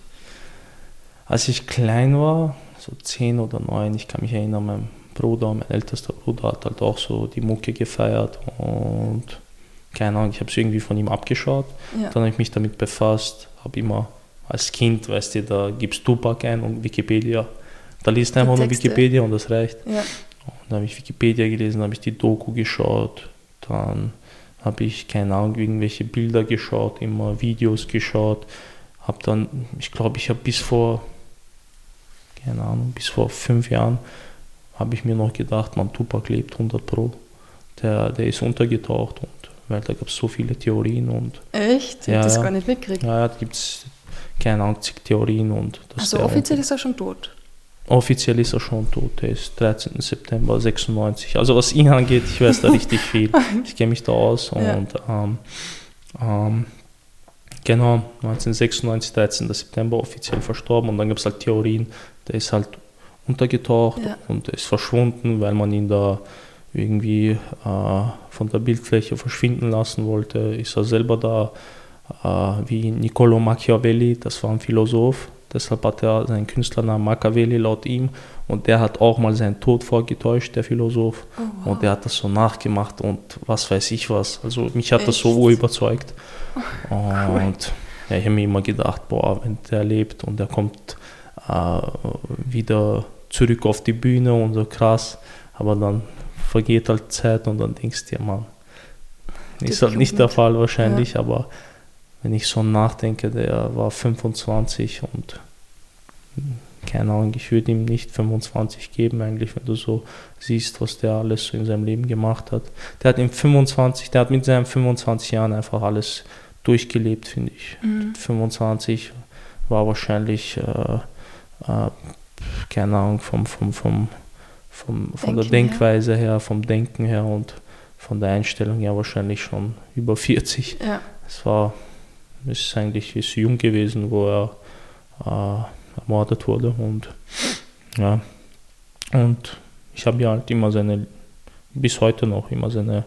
als ich klein war, so zehn oder neun, ich kann mich erinnern, mein Bruder, mein ältester Bruder hat halt auch so die Mucke gefeiert und keine Ahnung, ich habe es irgendwie von ihm abgeschaut. Ja. Dann habe ich mich damit befasst, habe immer als Kind, weißt du, da gibst Tupac ein und Wikipedia. Da liest einfach nur Wikipedia und das reicht. Ja. Und dann habe ich Wikipedia gelesen, habe ich die Doku geschaut, dann habe ich, keine Ahnung, irgendwelche Bilder geschaut, immer Videos geschaut, habe dann, ich glaube, ich habe bis vor keine Ahnung, bis vor fünf Jahren habe ich mir noch gedacht, man, Tupac lebt 100 Pro. Der, der ist untergetaucht und weil da gab es so viele Theorien und. Echt? Ich ja, habe das gar nicht mitgekriegt. Ja, da gibt es keine Ahnung, zig Theorien und. Also offiziell ist er schon tot? Offiziell ist er schon tot. Er ist 13. September 96. Also was ihn angeht, ich weiß da richtig viel. Ich kenne mich da aus und ja. ähm, ähm, genau 1996, 13. September offiziell verstorben und dann gab es halt Theorien, der ist halt untergetaucht ja. und ist verschwunden, weil man ihn da irgendwie äh, von der Bildfläche verschwinden lassen wollte. Ist er selber da, äh, wie Niccolo Machiavelli, das war ein Philosoph, deshalb hat er seinen Künstlernamen Machiavelli laut ihm und der hat auch mal seinen Tod vorgetäuscht, der Philosoph. Oh, wow. Und er hat das so nachgemacht und was weiß ich was. Also mich hat Echt? das so überzeugt. Oh, cool. Und ja, ich habe mir immer gedacht, boah, wenn der lebt und er kommt äh, wieder zurück auf die Bühne und so krass, aber dann vergeht halt Zeit und dann denkst du dir, Mann, ist halt nicht der Fall wahrscheinlich, ja. aber wenn ich so nachdenke, der war 25 und keine Ahnung, ich würde ihm nicht 25 geben, eigentlich, wenn du so siehst, was der alles so in seinem Leben gemacht hat. Der hat in 25, der hat mit seinen 25 Jahren einfach alles durchgelebt, finde ich. Mhm. 25 war wahrscheinlich, äh, äh, keine Ahnung, vom, vom, vom, vom, von der Denkweise her. her, vom Denken her und von der Einstellung her wahrscheinlich schon über 40. Ja. Es war, ist eigentlich ist jung gewesen, wo er äh, ermordet wurde. Und ja, und ich habe ja halt immer seine, bis heute noch immer seine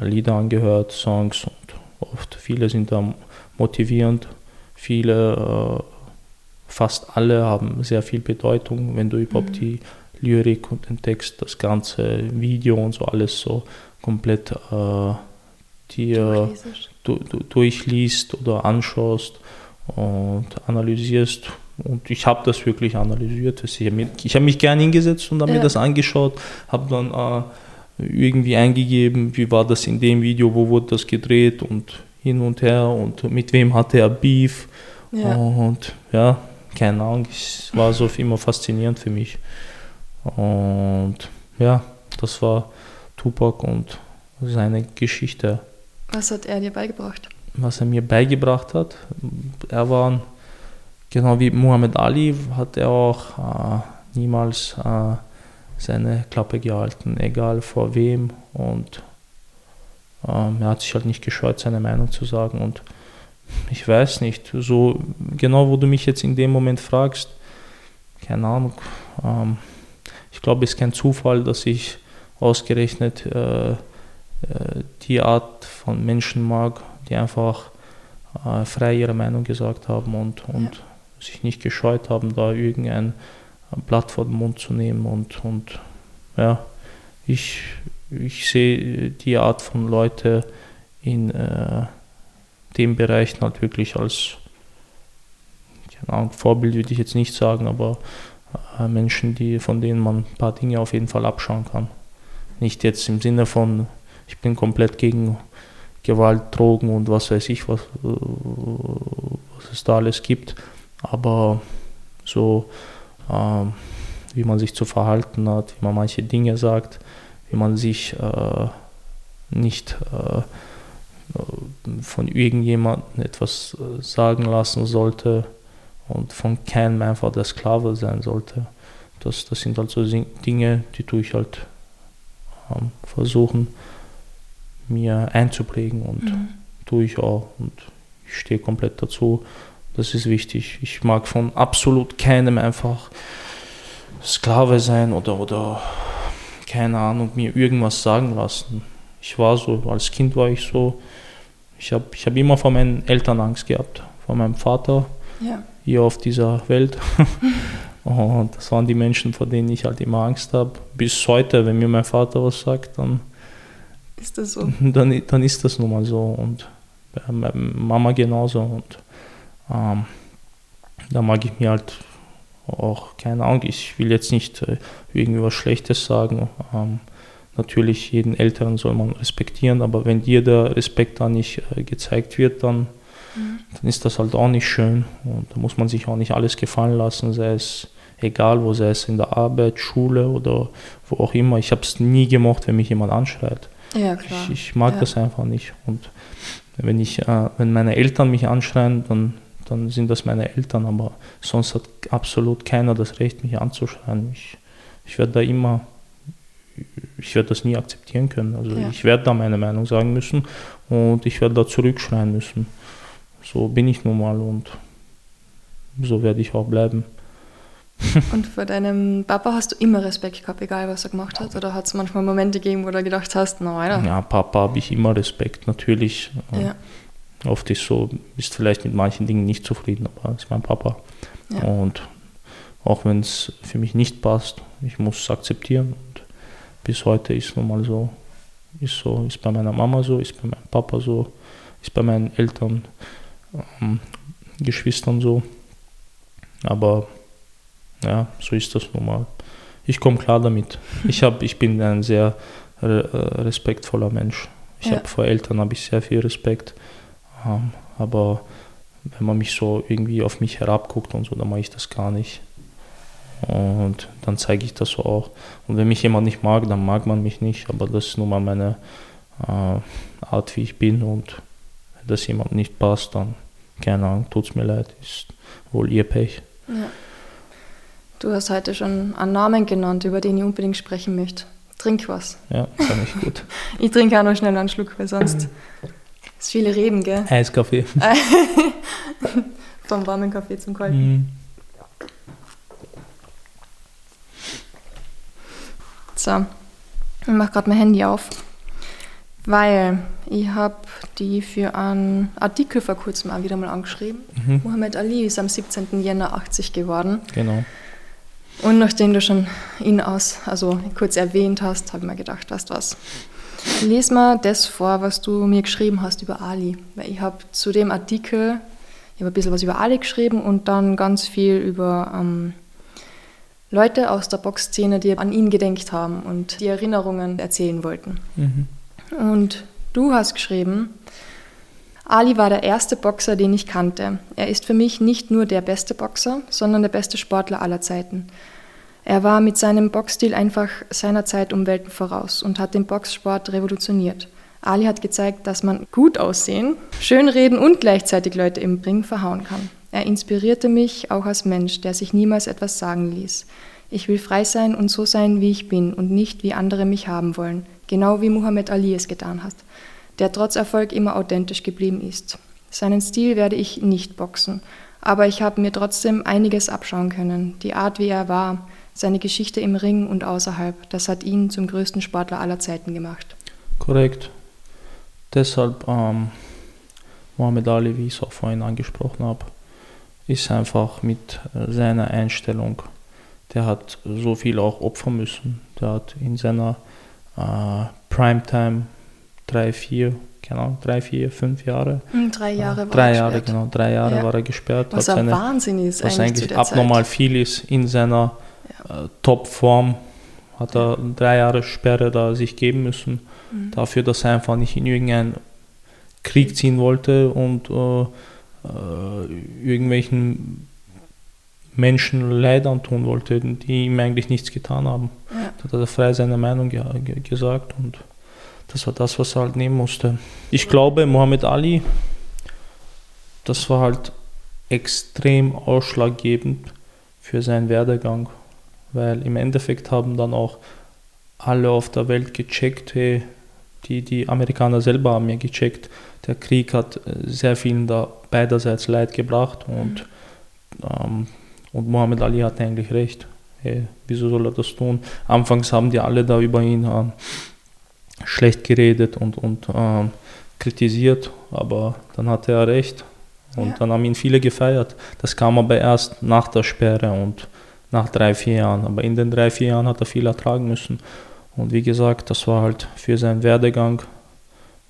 äh, Lieder angehört, Songs und oft viele sind da motivierend, viele, äh, fast alle haben sehr viel Bedeutung, wenn du überhaupt mhm. die Lyrik und den Text, das ganze Video und so alles so komplett äh, dir durchliest oder anschaust und analysierst und ich habe das wirklich analysiert. Ich habe mich, hab mich gerne hingesetzt und habe ja. mir das angeschaut, habe dann äh, irgendwie eingegeben, wie war das in dem Video, wo wurde das gedreht und hin und her und mit wem hatte er Beef. Ja. Und ja, keine Ahnung, es war so immer faszinierend für mich. Und ja, das war Tupac und seine Geschichte. Was hat er dir beigebracht? Was er mir beigebracht hat, er war Genau wie Muhammad Ali hat er auch äh, niemals äh, seine Klappe gehalten, egal vor wem. Und ähm, er hat sich halt nicht gescheut, seine Meinung zu sagen. Und ich weiß nicht, so genau, wo du mich jetzt in dem Moment fragst, keine Ahnung. Ähm, ich glaube, es ist kein Zufall, dass ich ausgerechnet äh, äh die Art von Menschen mag, die einfach äh, frei ihre Meinung gesagt haben und, und ja sich nicht gescheut haben, da irgendein Blatt vor den Mund zu nehmen. Und, und ja, ich, ich sehe die Art von Leute in äh, dem Bereich halt wirklich als keine Ahnung, Vorbild würde ich jetzt nicht sagen, aber äh, Menschen, die, von denen man ein paar Dinge auf jeden Fall abschauen kann. Nicht jetzt im Sinne von, ich bin komplett gegen Gewalt, Drogen und was weiß ich, was, äh, was es da alles gibt, aber so, äh, wie man sich zu verhalten hat, wie man manche Dinge sagt, wie man sich äh, nicht äh, von irgendjemandem etwas äh, sagen lassen sollte und von keinem einfach der Sklave sein sollte. Das, das sind halt so Dinge, die tue ich halt ähm, versuchen, mir einzuprägen und mhm. tue ich auch und ich stehe komplett dazu. Das ist wichtig. Ich mag von absolut keinem einfach Sklave sein oder, oder keine Ahnung, mir irgendwas sagen lassen. Ich war so, als Kind war ich so, ich habe ich hab immer vor meinen Eltern Angst gehabt, vor meinem Vater ja. hier auf dieser Welt. Und das waren die Menschen, vor denen ich halt immer Angst habe. Bis heute, wenn mir mein Vater was sagt, dann ist das so. Dann, dann ist das nun mal so. Und bei meiner Mama genauso. Und ähm, da mag ich mir halt auch keine Ahnung, ich will jetzt nicht äh, irgendwie was Schlechtes sagen. Ähm, natürlich, jeden Älteren soll man respektieren, aber wenn dir der Respekt da nicht äh, gezeigt wird, dann, mhm. dann ist das halt auch nicht schön. Und da muss man sich auch nicht alles gefallen lassen, sei es egal wo, sei es in der Arbeit, Schule oder wo auch immer. Ich habe es nie gemocht, wenn mich jemand anschreit. Ja, klar. Ich, ich mag ja. das einfach nicht. Und wenn, ich, äh, wenn meine Eltern mich anschreien, dann dann sind das meine Eltern, aber sonst hat absolut keiner das Recht, mich anzuschreien. Ich, ich werde da immer, ich werde das nie akzeptieren können. Also ja. ich werde da meine Meinung sagen müssen und ich werde da zurückschreien müssen. So bin ich nun mal und so werde ich auch bleiben. Und vor deinem Papa hast du immer Respekt gehabt, egal was er gemacht hat? Oder hat es manchmal Momente gegeben, wo du gedacht hast, nein, Ja, Papa habe ich immer Respekt, natürlich. Ja. Oft ist so, bist vielleicht mit manchen Dingen nicht zufrieden, aber ist mein Papa. Ja. Und auch wenn es für mich nicht passt, ich muss es akzeptieren und bis heute ist nun mal so. Ist so, ist bei meiner Mama so, ist bei meinem Papa so, ist bei meinen Eltern, ähm, Geschwistern so. Aber ja, so ist das nun mal. Ich komme klar damit. Ich, hab, ich bin ein sehr äh, respektvoller Mensch. Ich ja. habe vor Eltern habe ich sehr viel Respekt. Ähm, aber wenn man mich so irgendwie auf mich herabguckt und so, dann mache ich das gar nicht. Und dann zeige ich das so auch. Und wenn mich jemand nicht mag, dann mag man mich nicht. Aber das ist nun mal meine äh, Art, wie ich bin. Und wenn das jemand nicht passt, dann keine Ahnung, tut es mir leid. Ist wohl ihr Pech. Ja. Du hast heute schon einen Namen genannt, über den ich unbedingt sprechen möchte. Trink was. Ja, kann ich gut. ich trinke auch noch schnell einen Schluck, weil sonst ist viele Reden, gell? Eiskaffee. Vom warmen Kaffee zum kalten. Mm. So, ich mache gerade mein Handy auf, weil ich habe die für einen Artikel vor kurzem auch wieder mal angeschrieben. Mhm. Muhammad Ali ist am 17. Jänner 80 geworden. Genau. Und nachdem du schon ihn aus, also kurz erwähnt hast, habe ich mir gedacht, weißt du was, Lies mal das vor, was du mir geschrieben hast über Ali. Weil ich habe zu dem Artikel, ich habe ein bisschen was über Ali geschrieben und dann ganz viel über ähm, Leute aus der Boxszene, die an ihn gedenkt haben und die Erinnerungen erzählen wollten. Mhm. Und du hast geschrieben, Ali war der erste Boxer, den ich kannte. Er ist für mich nicht nur der beste Boxer, sondern der beste Sportler aller Zeiten. Er war mit seinem Boxstil einfach seiner Zeit um Welten voraus und hat den Boxsport revolutioniert. Ali hat gezeigt, dass man gut aussehen, schön reden und gleichzeitig Leute im Ring verhauen kann. Er inspirierte mich auch als Mensch, der sich niemals etwas sagen ließ. Ich will frei sein und so sein, wie ich bin und nicht, wie andere mich haben wollen, genau wie Muhammad Ali es getan hat, der trotz Erfolg immer authentisch geblieben ist. Seinen Stil werde ich nicht boxen, aber ich habe mir trotzdem einiges abschauen können. Die Art, wie er war, seine Geschichte im Ring und außerhalb, das hat ihn zum größten Sportler aller Zeiten gemacht. Korrekt. Deshalb ähm, Muhammad Ali, wie ich es auch vorhin angesprochen habe, ist einfach mit äh, seiner Einstellung, der hat so viel auch opfern müssen. Der hat in seiner äh, Primetime drei, vier, Ahnung, drei, vier, fünf Jahre. Hm, drei Jahre äh, war drei er Jahre, gesperrt. genau, drei Jahre ja. war er gesperrt. Was ein Wahnsinn ist was eigentlich, eigentlich abnormal Zeit. viel ist in seiner ja. äh, Topform. Hat er drei Jahre Sperre da sich geben müssen, mhm. dafür, dass er einfach nicht in irgendeinen Krieg ziehen wollte und äh, äh, irgendwelchen Menschen Leid antun wollte, die ihm eigentlich nichts getan haben. Ja. Da hat er frei seine Meinung ge gesagt und das war das, was er halt nehmen musste. Ich glaube, Muhammad Ali, das war halt extrem ausschlaggebend für seinen Werdegang, weil im Endeffekt haben dann auch alle auf der Welt gecheckt, hey, die, die Amerikaner selber haben ja gecheckt, der Krieg hat äh, sehr vielen da beiderseits Leid gebracht und, ähm, und Muhammad Ali hatte eigentlich recht. Hey, wieso soll er das tun? Anfangs haben die alle da über ihn äh, schlecht geredet und, und äh, kritisiert, aber dann hatte er recht und ja. dann haben ihn viele gefeiert. Das kam aber erst nach der Sperre und nach drei, vier Jahren. Aber in den drei, vier Jahren hat er viel ertragen müssen. Und wie gesagt, das war halt für seinen Werdegang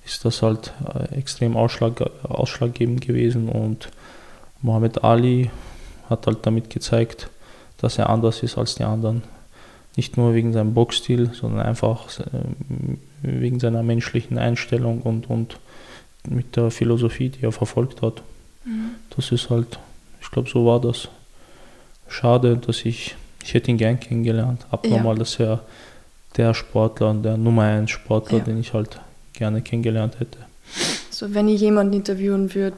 ist das halt äh, extrem ausschlag, ausschlaggebend gewesen und Muhammad Ali hat halt damit gezeigt, dass er anders ist als die anderen. Nicht nur wegen seinem Boxstil, sondern einfach äh, wegen seiner menschlichen Einstellung und, und mit der Philosophie, die er verfolgt hat. Mhm. Das ist halt, ich glaube, so war das. Schade, dass ich, ich hätte ihn gern kennengelernt. Abnormal, ja. dass er der Sportler, der Nummer 1 Sportler, ja. den ich halt gerne kennengelernt hätte. So, wenn ich jemanden interviewen würde,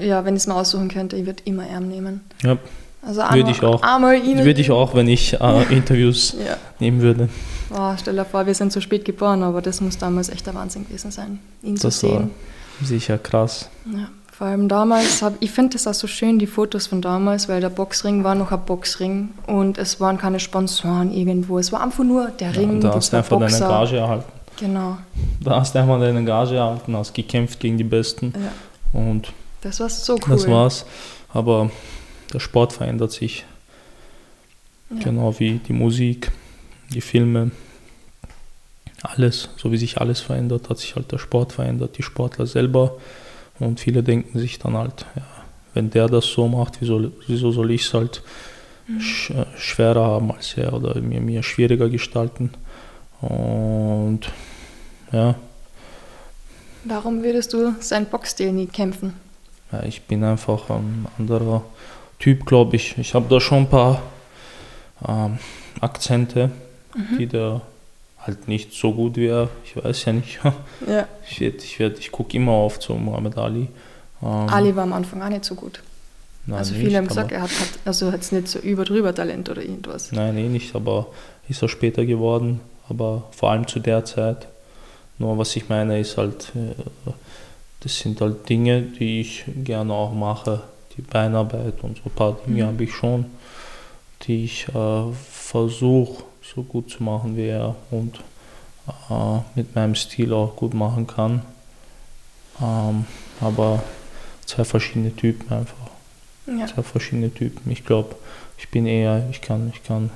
ja, wenn ich es mal aussuchen könnte, ich würde immer Erm nehmen. Ja. Also einmal, würde ich auch. Würde ich auch, wenn ich äh, Interviews ja. nehmen würde. Oh, stell dir vor, wir sind zu spät geboren, aber das muss damals echt der Wahnsinn gewesen sein, ihn das zu sehen. War sicher krass. Ja, vor allem damals, hab, ich finde das auch so schön, die Fotos von damals, weil der Boxring war noch ein Boxring und es waren keine Sponsoren irgendwo. Es war einfach nur der Ring. Ja, und da hast du einfach Boxer. deine Gage erhalten. Genau. Da hast du einfach deine Gage erhalten, hast gekämpft gegen die Besten. Ja. Und das war so cool. Das war's. Aber der Sport verändert sich. Ja. Genau wie die Musik, die Filme. alles, so wie sich alles verändert, hat sich halt der Sport verändert, die Sportler selber. Und viele denken sich dann halt, ja, wenn der das so macht, wieso, wieso soll ich es halt mhm. sch äh, schwerer haben als er oder mir, mir schwieriger gestalten. Und ja. Warum würdest du seinen Boxstil nie kämpfen? Ja, ich bin einfach ein anderer Typ, glaube ich. Ich habe da schon ein paar ähm, Akzente, mhm. die der halt nicht so gut wäre. Ich weiß ja nicht. Ja. Ich, ich, ich gucke immer auf zu Muhammad Ali. Ähm, Ali war am Anfang auch nicht so gut. Nein, also viele nicht, haben gesagt, er hat, hat also jetzt nicht so über drüber Talent oder irgendwas. Nein, eh nicht, aber ist er später geworden, aber vor allem zu der Zeit. Nur was ich meine ist halt, äh, das sind halt Dinge, die ich gerne auch mache. Die Beinarbeit und so ein paar Dinge mhm. habe ich schon, die ich äh, versuche so gut zu machen wie er und äh, mit meinem Stil auch gut machen kann. Ähm, aber zwei verschiedene Typen einfach. Ja. Zwei verschiedene Typen. Ich glaube, ich bin eher, ich kann, ich kann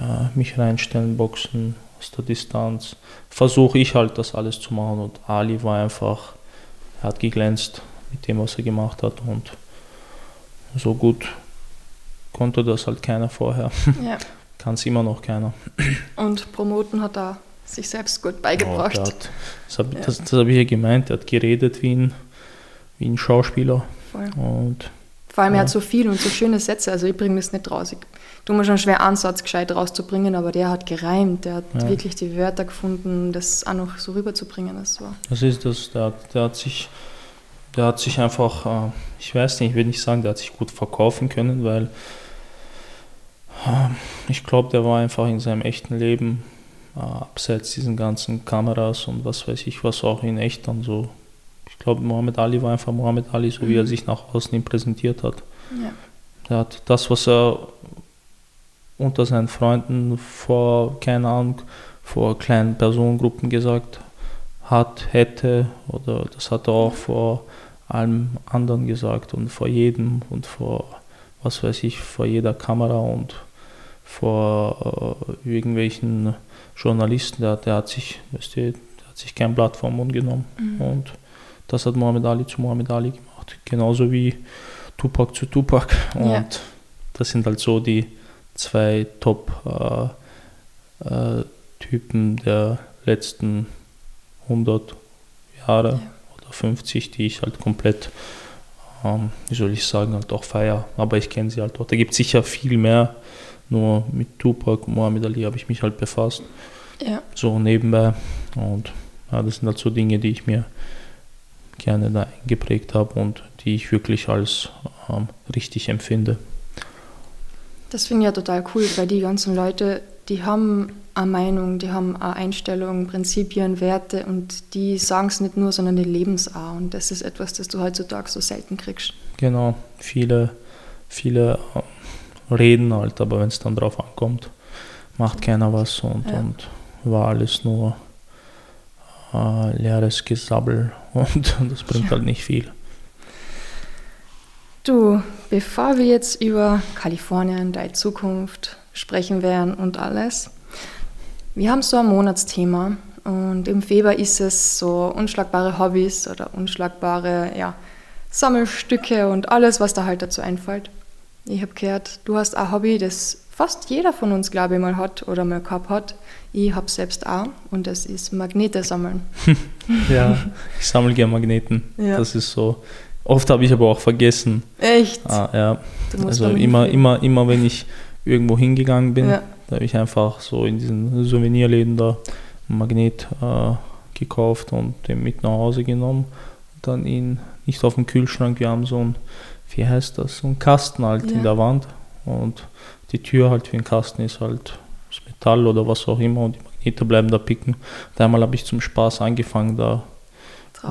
ja, mich reinstellen, boxen aus der Distanz. Versuche ich halt das alles zu machen und Ali war einfach, er hat geglänzt mit dem, was er gemacht hat und so gut konnte das halt keiner vorher. Ja. Kann es immer noch keiner. Und promoten hat er sich selbst gut beigebracht. Oh, hat, das habe ja. hab ich ja gemeint, er hat geredet wie ein, wie ein Schauspieler. Voll. Und, Vor allem, ja. er hat so viel und so schöne Sätze, also ich bringe das nicht raus. Ich tue mir schon schwer, Ansatz gescheit rauszubringen, aber der hat gereimt, der hat ja. wirklich die Wörter gefunden, das auch noch so rüberzubringen. Das, war. das ist das, der, der hat sich der hat sich einfach, äh, ich weiß nicht, ich will nicht sagen, der hat sich gut verkaufen können, weil ähm, ich glaube, der war einfach in seinem echten Leben, äh, abseits diesen ganzen Kameras und was weiß ich, was auch in echt dann so. Ich glaube, Mohammed Ali war einfach Mohammed Ali, so wie er mhm. sich nach außen präsentiert hat. Ja. Er hat das, was er unter seinen Freunden vor, keine Ahnung, vor kleinen Personengruppen gesagt hat, hätte, oder das hat er auch vor allem anderen gesagt und vor jedem und vor, was weiß ich, vor jeder Kamera und vor äh, irgendwelchen Journalisten, der, der, hat sich, weißt du, der hat sich kein Blatt vom Mund genommen. Mhm. Und das hat Muhammad Ali zu Muhammad Ali gemacht. Genauso wie Tupac zu Tupac. Und ja. das sind halt so die zwei Top-Typen äh, äh, der letzten 100 Jahre ja. Oder 50, die ich halt komplett, ähm, wie soll ich sagen, halt auch feier. Aber ich kenne sie halt auch. Da gibt es sicher viel mehr nur mit Tupac Muhammad Ali habe ich mich halt befasst. Ja. So nebenbei. Und ja, das sind halt so Dinge, die ich mir gerne da eingeprägt habe und die ich wirklich als ähm, richtig empfinde. Das finde ich ja total cool, weil die ganzen Leute, die haben eine Meinung, die haben eine Einstellung, Prinzipien, Werte und die sagen es nicht nur, sondern die leben es auch. Und das ist etwas, das du heutzutage so selten kriegst. Genau, viele, viele ähm, reden halt, aber wenn es dann drauf ankommt, macht keiner was und, ja. und war alles nur äh, leeres Gesabbel und das bringt ja. halt nicht viel. Du, bevor wir jetzt über Kalifornien, deine Zukunft sprechen werden und alles, wir haben so ein Monatsthema und im Februar ist es so unschlagbare Hobbys oder unschlagbare ja, Sammelstücke und alles, was da halt dazu einfällt. Ich habe gehört, du hast ein Hobby, das fast jeder von uns, glaube ich, mal hat oder mal gehabt hat. Ich habe selbst auch und das ist Magnete sammeln. ja, ich sammle gerne Magneten. Ja. Das ist so. Oft habe ich aber auch vergessen. Echt? Ah, ja. Also immer, immer, immer, wenn ich irgendwo hingegangen bin, ja. Da habe ich einfach so in diesen Souvenirläden da ein Magnet äh, gekauft und den mit nach Hause genommen. Und dann ihn nicht auf dem Kühlschrank. Wir haben so ein wie heißt das, so ein Kasten halt ja. in der Wand und die Tür halt wie ein Kasten ist halt aus Metall oder was auch immer und die Magnete bleiben da picken. Und einmal habe ich zum Spaß angefangen, da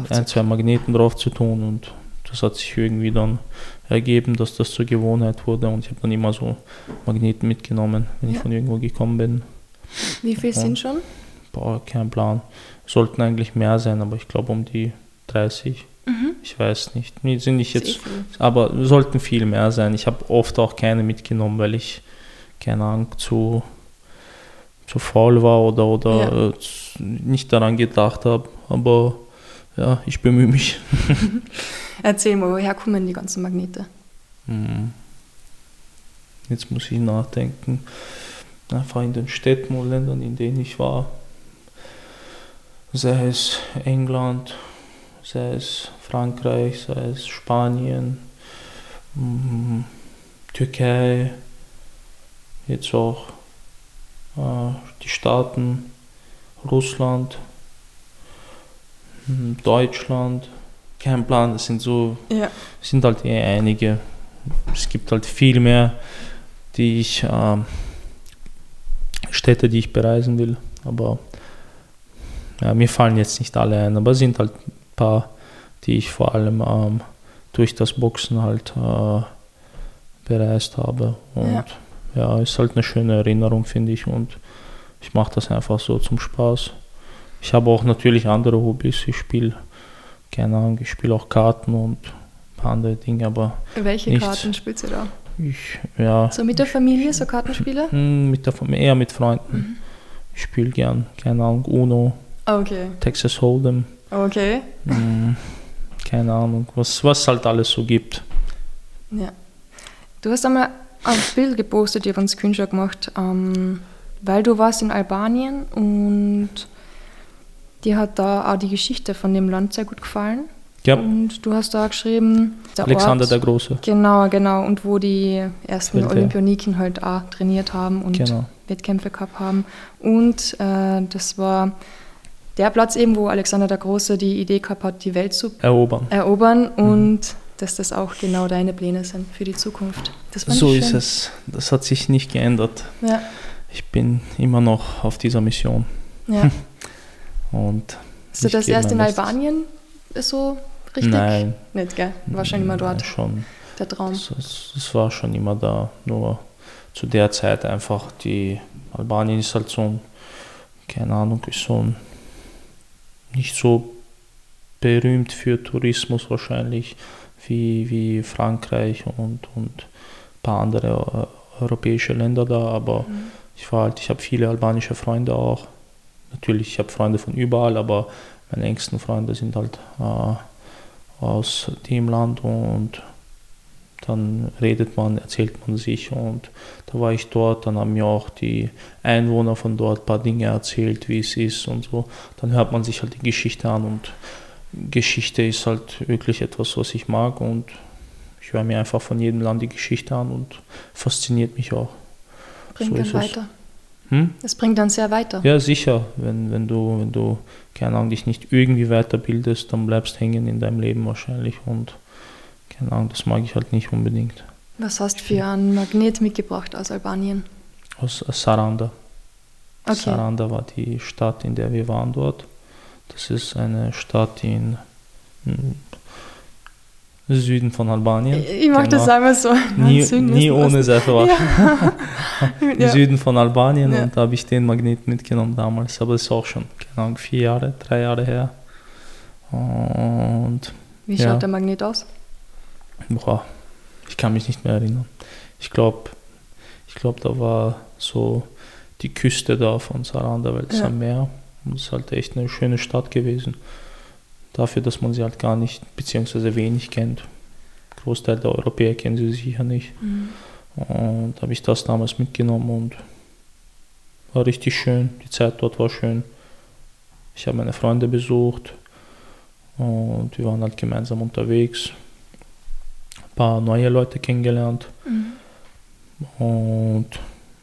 ein, zwei Magneten drauf zu tun und das hat sich irgendwie dann ergeben, dass das zur Gewohnheit wurde und ich habe dann immer so Magneten mitgenommen, wenn ja. ich von irgendwo gekommen bin. Wie viel und, sind schon? Boah, kein Plan. Sollten eigentlich mehr sein, aber ich glaube um die 30. Mhm. Ich weiß nicht. Die sind nicht jetzt, aber sollten viel mehr sein. Ich habe oft auch keine mitgenommen, weil ich, keine Ahnung, zu, zu faul war oder, oder ja. Äh, nicht daran gedacht habe. Aber ja, ich bemühe mich. Erzähl mal, woher kommen die ganzen Magnete? Hm. Jetzt muss ich nachdenken. Einfach in den Städten und Ländern, in denen ich war. Sei es England, sei es Frankreich, sei es Spanien, hm, Türkei, jetzt auch äh, die Staaten, Russland, Deutschland, kein Plan, es sind so, ja. sind halt eher einige. Es gibt halt viel mehr, die ich, äh, Städte, die ich bereisen will, aber ja, mir fallen jetzt nicht alle ein, aber es sind halt ein paar, die ich vor allem ähm, durch das Boxen halt äh, bereist habe und ja ja, ist halt eine schöne Erinnerung, finde ich. Und ich mache das einfach so zum Spaß. Ich habe auch natürlich andere Hobbys. Ich spiele, keine Ahnung, ich spiele auch Karten und ein paar andere Dinge, aber. Welche nichts. Karten spielst du da? Ich, ja. So mit der Familie, so Kartenspiele? Hm, mit der Familie, eher mit Freunden. Mhm. Ich spiele gern, keine Ahnung, Uno, okay. Texas Hold'em. Okay. Hm, keine Ahnung, was, was halt alles so gibt. Ja. Du hast einmal ein Bild gepostet, ich habe einen Screenshot gemacht, ähm, weil du warst in Albanien und dir hat da auch die Geschichte von dem Land sehr gut gefallen. Ja. Und du hast da geschrieben, der Alexander Ort, der Große. Genau, genau. Und wo die ersten Weltwehr. Olympioniken halt auch trainiert haben und genau. Wettkämpfe gehabt haben. Und äh, das war der Platz eben, wo Alexander der Große die Idee gehabt hat, die Welt zu erobern. erobern. Mhm. Und dass das auch genau deine Pläne sind für die Zukunft. so ist es. Das hat sich nicht geändert. Ja. Ich bin immer noch auf dieser Mission. Ja. Und Hast du das erst in Albanien so richtig? Nein. Nicht, gell? War schon immer dort. Nein, schon. Der Traum. Es war schon immer da. Nur zu der Zeit einfach die Albanien ist halt so ein, keine Ahnung, ist so ein nicht so berühmt für Tourismus wahrscheinlich wie, wie Frankreich und, und ein paar andere äh, europäische Länder da, aber mhm. ich war halt, ich habe viele albanische Freunde auch. Natürlich, ich habe Freunde von überall, aber meine engsten Freunde sind halt äh, aus dem Land und dann redet man, erzählt man sich und da war ich dort, dann haben mir auch die Einwohner von dort ein paar Dinge erzählt, wie es ist und so. Dann hört man sich halt die Geschichte an und Geschichte ist halt wirklich etwas, was ich mag und ich höre mir einfach von jedem Land die Geschichte an und fasziniert mich auch. Bringt so dann weiter. Hm? Es bringt dann sehr weiter. Ja, sicher. Wenn, wenn du, wenn du, keine Ahnung, dich nicht irgendwie weiterbildest, dann bleibst hängen in deinem Leben wahrscheinlich und keine Ahnung, das mag ich halt nicht unbedingt. Was hast du für einen Magnet mitgebracht aus Albanien? Aus Saranda. Okay. Saranda war die Stadt, in der wir waren dort. Das ist eine Stadt in hm, Süden von Albanien. Ich mag genau. das einmal so. Nie, nie ohne Seife waschen. Ja. Im ja. Süden von Albanien ja. und da habe ich den Magnet mitgenommen damals, aber das ist auch schon, Ahnung, vier Jahre, drei Jahre her. Und, Wie schaut der Magnet aus? Boah, ich kann mich nicht mehr erinnern. Ich glaube, ich glaube, da war so die Küste da von Saranda, weil es am Meer. Und es ist halt echt eine schöne Stadt gewesen. Dafür, dass man sie halt gar nicht, beziehungsweise wenig kennt. Großteil der Europäer kennen sie sicher nicht. Mhm. Und habe ich das damals mitgenommen und war richtig schön. Die Zeit dort war schön. Ich habe meine Freunde besucht und wir waren halt gemeinsam unterwegs. Ein paar neue Leute kennengelernt. Mhm. Und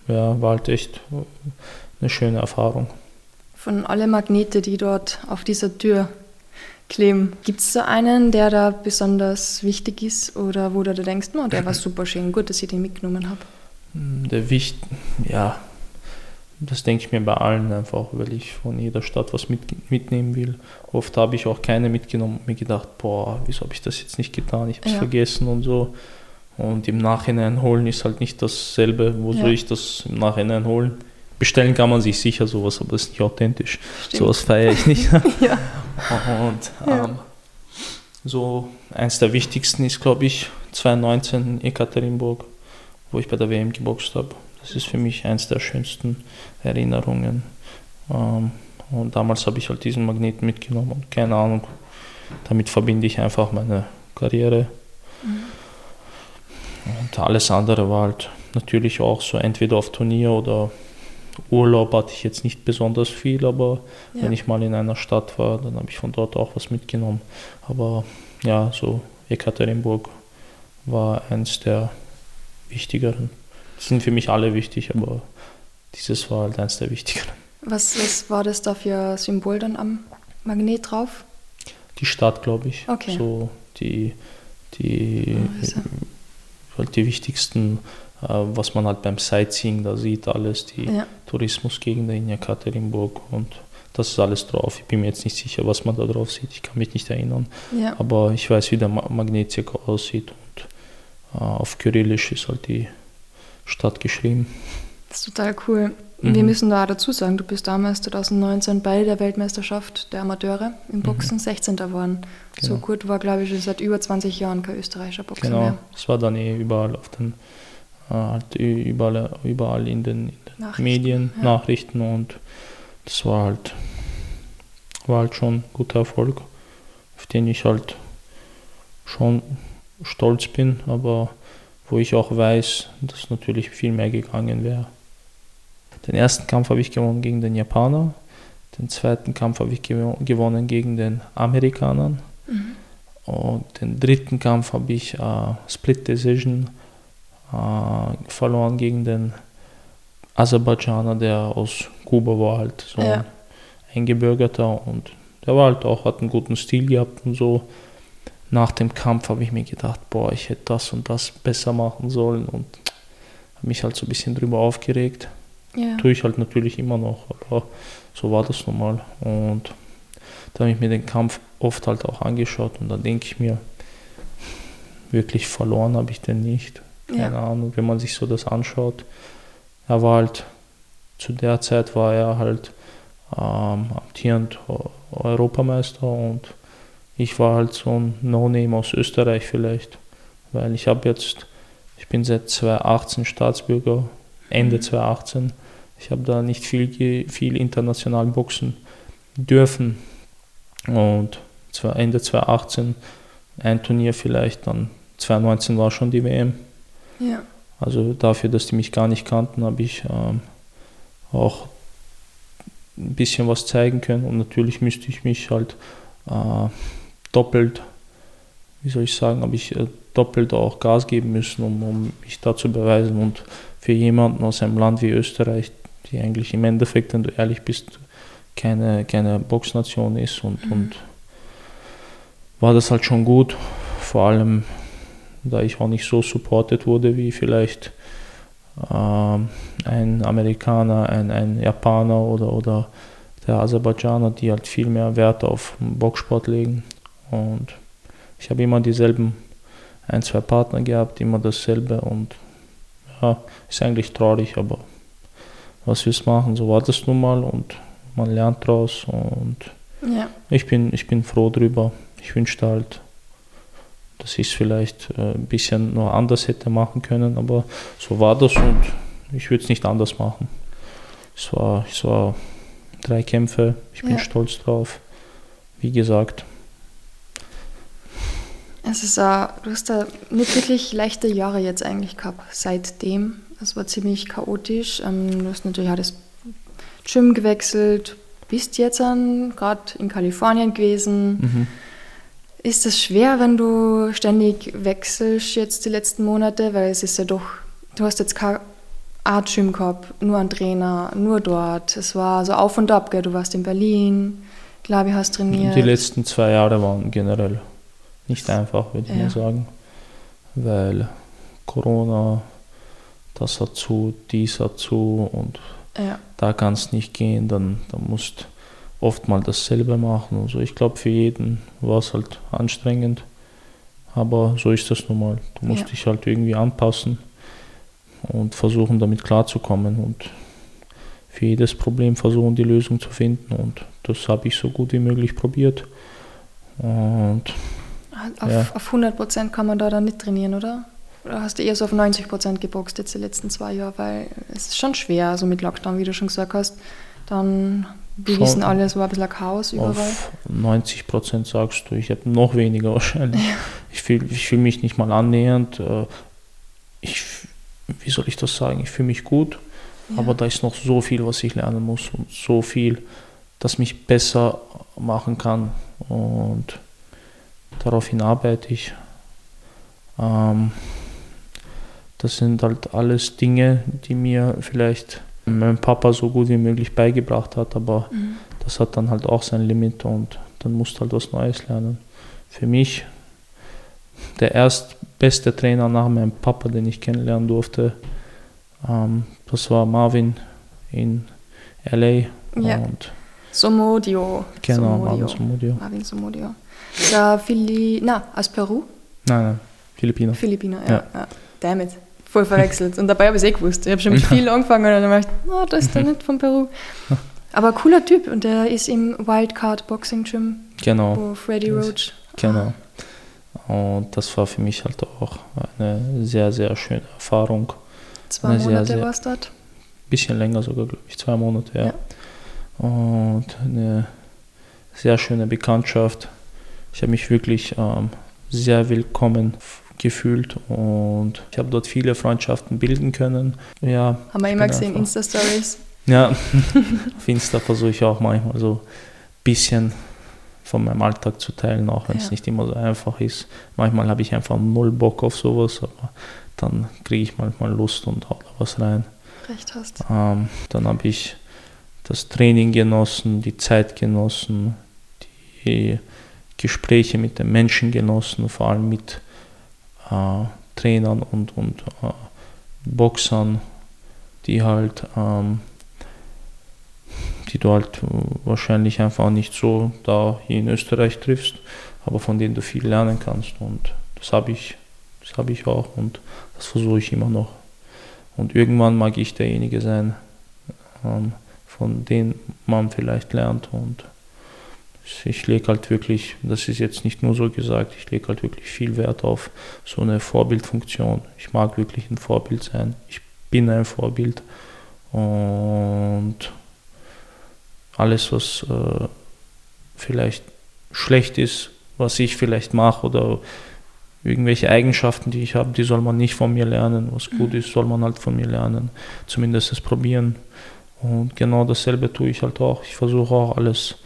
ja, war halt echt eine schöne Erfahrung von alle Magnete, die dort auf dieser Tür kleben. Gibt es da einen, der da besonders wichtig ist oder wo du da denkst, no, der war super schön, gut, dass ich den mitgenommen habe? Der Wicht, ja, das denke ich mir bei allen einfach, weil ich von jeder Stadt was mit, mitnehmen will. Oft habe ich auch keine mitgenommen und mir gedacht, boah, wieso habe ich das jetzt nicht getan? Ich habe es ja. vergessen und so. Und im Nachhinein holen ist halt nicht dasselbe. Wo ja. soll ich das im Nachhinein holen? Bestellen kann man sich sicher sowas, aber das ist nicht authentisch. Stimmt. Sowas feiere ich nicht. ja. Und ähm, so eins der wichtigsten ist, glaube ich, 2019 in Ekaterinburg, wo ich bei der WM geboxt habe. das ist für mich eins der schönsten Erinnerungen. Ähm, und damals habe ich halt diesen Magnet mitgenommen und keine Ahnung, damit verbinde ich einfach meine Karriere. Mhm. Und alles andere war halt natürlich auch so entweder auf Turnier oder Urlaub hatte ich jetzt nicht besonders viel, aber ja. wenn ich mal in einer Stadt war, dann habe ich von dort auch was mitgenommen. Aber ja, so Ekaterinburg war eins der wichtigeren. Die sind für mich alle wichtig, aber dieses war halt eins der wichtigeren. Was, was war das da für Symbol dann am Magnet drauf? Die Stadt, glaube ich. Okay. So die, die, oh, halt die wichtigsten was man halt beim Sightseeing da sieht, alles die ja. Tourismusgegenden in Jekaterinburg und das ist alles drauf. Ich bin mir jetzt nicht sicher, was man da drauf sieht. Ich kann mich nicht erinnern. Ja. Aber ich weiß, wie der Magnet circa aussieht und äh, auf Kyrillisch ist halt die Stadt geschrieben. Das ist total cool. Mhm. Wir müssen da dazu sagen, du bist damals 2019 bei der Weltmeisterschaft der Amateure im Boxen mhm. 16. geworden. Genau. So gut war, glaube ich, seit über 20 Jahren kein österreichischer Boxer genau. mehr. Das war dann eh überall auf den äh, halt überall, überall in den, in den Nachrichten, Medien, ja. Nachrichten und das war halt, war halt schon ein guter Erfolg, auf den ich halt schon stolz bin, aber wo ich auch weiß, dass natürlich viel mehr gegangen wäre. Den ersten Kampf habe ich gewonnen gegen den Japaner, den zweiten Kampf habe ich gewonnen gegen den Amerikanern mhm. und den dritten Kampf habe ich äh, Split Decision äh, verloren gegen den Aserbaidschaner, der aus Kuba war, halt so ja. ein Eingebürgerter und der war halt auch, hat einen guten Stil gehabt und so. Nach dem Kampf habe ich mir gedacht, boah, ich hätte das und das besser machen sollen und habe mich halt so ein bisschen drüber aufgeregt. Ja. Tue ich halt natürlich immer noch, aber so war das nun mal. Und da habe ich mir den Kampf oft halt auch angeschaut und dann denke ich mir, wirklich verloren habe ich den nicht. Keine ja. Ahnung, wenn man sich so das anschaut. Er war halt, zu der Zeit war er halt ähm, amtierend Europameister und ich war halt so ein No-Name aus Österreich vielleicht, weil ich habe jetzt, ich bin seit 2018 Staatsbürger, Ende mhm. 2018. Ich habe da nicht viel, viel international boxen dürfen und zwar Ende 2018 ein Turnier vielleicht, dann 2019 war schon die WM. Ja. Also dafür, dass die mich gar nicht kannten, habe ich ähm, auch ein bisschen was zeigen können und natürlich müsste ich mich halt äh, doppelt, wie soll ich sagen, habe ich äh, doppelt auch Gas geben müssen, um, um mich da zu beweisen und für jemanden aus einem Land wie Österreich, die eigentlich im Endeffekt, wenn du ehrlich bist, keine, keine Boxnation ist und, mhm. und war das halt schon gut, vor allem da ich auch nicht so supported wurde wie vielleicht ähm, ein Amerikaner, ein, ein Japaner oder, oder der Aserbaidschaner, die halt viel mehr Wert auf Boxsport legen. Und ich habe immer dieselben ein, zwei Partner gehabt, immer dasselbe und ja, ist eigentlich traurig, aber was wir es machen, so war das nun mal und man lernt draus und ja. ich, bin, ich bin froh drüber. Ich wünschte halt, dass ich es vielleicht äh, ein bisschen noch anders hätte machen können, aber so war das und ich würde es nicht anders machen. Es war, es war drei Kämpfe, ich bin ja. stolz drauf. Wie gesagt. Es ist, uh, du hast da nicht wirklich leichte Jahre jetzt eigentlich gehabt seitdem. Es war ziemlich chaotisch. Ähm, du hast natürlich auch das Gym gewechselt, bist jetzt gerade in Kalifornien gewesen. Mhm ist es schwer, wenn du ständig wechselst jetzt die letzten Monate? Weil es ist ja doch, du hast jetzt kein Art Gym gehabt, nur ein Trainer, nur dort. Es war so auf und ab, gell? du warst in Berlin, glaube ich, hast trainiert. Die letzten zwei Jahre waren generell nicht einfach, würde ich ja. mal sagen. Weil Corona, das hat zu, dies hat zu und ja. da kann es nicht gehen, dann, dann musst du oft mal dasselbe machen und so. Ich glaube, für jeden war es halt anstrengend, aber so ist das nun mal. Du musst ja. dich halt irgendwie anpassen und versuchen, damit klarzukommen und für jedes Problem versuchen, die Lösung zu finden und das habe ich so gut wie möglich probiert. Und auf, ja. auf 100 Prozent kann man da dann nicht trainieren, oder? Oder hast du eher so auf 90 Prozent geboxt jetzt die letzten zwei Jahre? Weil es ist schon schwer, so mit Lockdown, wie du schon gesagt hast. Dann, wir Schon wissen alle, es war ein bisschen Chaos überall. Auf 90 Prozent sagst du, ich habe noch weniger wahrscheinlich. Ja. Ich fühle ich fühl mich nicht mal annähernd. äh, Ich, wie soll ich das sagen? Ich fühle mich gut, aber da ist noch so viel, was ich lernen muss und so viel, das mich besser machen kann. Und daraufhin arbeite ich. Ähm, das sind halt alles Dinge, die mir vielleicht mein Papa so gut wie möglich beigebracht hat, aber Mhm. das hat dann halt auch sein Limit und dann musst du halt was Neues lernen. Für mich der erstbeste Trainer nach meinem Papa, den ich kennenlernen durfte, ähm, das war Marvin in LA. Ja. Und Somodio. genau, Somodio. Marvin Somodio. Marvin Somodio. Der Philly, na, aus Peru? Nein, nein, Philippiner. Philippiner, ja. Ja. ja. Damn it. Voll verwechselt. Und dabei habe ich es eh gewusst. Ich habe schon mit viel angefangen und dann habe ich gedacht, na, das ist der nicht von Peru. Aber cooler Typ und der ist im Wildcard Boxing Gym, Genau, wo Freddy Das- Roach. genau. Und das war für mich halt auch eine sehr, sehr schöne Erfahrung. Zwei Eine Monate war es dort. bisschen länger sogar, glaube ich, zwei Monate, ja. Ja. Und eine sehr schöne Bekanntschaft. Ich habe mich wirklich ähm, sehr willkommen gefühlt und ich habe dort viele Freundschaften bilden können. Ja, Haben wir immer gesehen, Insta-Stories. ja auf Insta versuche ich auch manchmal so ein bisschen von meinem Alltag zu teilen, auch wenn es Ja. nicht immer so einfach ist. Manchmal habe ich einfach null Bock auf sowas, aber dann kriege ich manchmal Lust und hau da was rein. Recht hast. Ähm, dann habe ich das Training genossen, die Zeit genossen, die Gespräche mit den Menschen genossen, vor allem mit äh, Trainern und, und äh, Boxern, die halt, ähm, die du halt wahrscheinlich einfach nicht so da hier in Österreich triffst, aber von denen du viel lernen kannst. Und das habe ich, das habe ich auch und das versuche ich immer noch. Und irgendwann mag ich derjenige sein, ähm, von dem man vielleicht lernt. Und ich lege halt wirklich, das ist jetzt nicht nur so gesagt, ich lege halt wirklich viel Wert auf so eine Vorbildfunktion. Ich mag wirklich ein Vorbild sein. Ich bin ein Vorbild. Und alles, was äh, vielleicht schlecht ist, was ich vielleicht mache oder irgendwelche Eigenschaften, die ich habe, die soll man nicht von mir lernen. Was gut ist, soll man halt von mir lernen. Zumindest es probieren. Und genau dasselbe tue ich halt auch. Ich versuche auch alles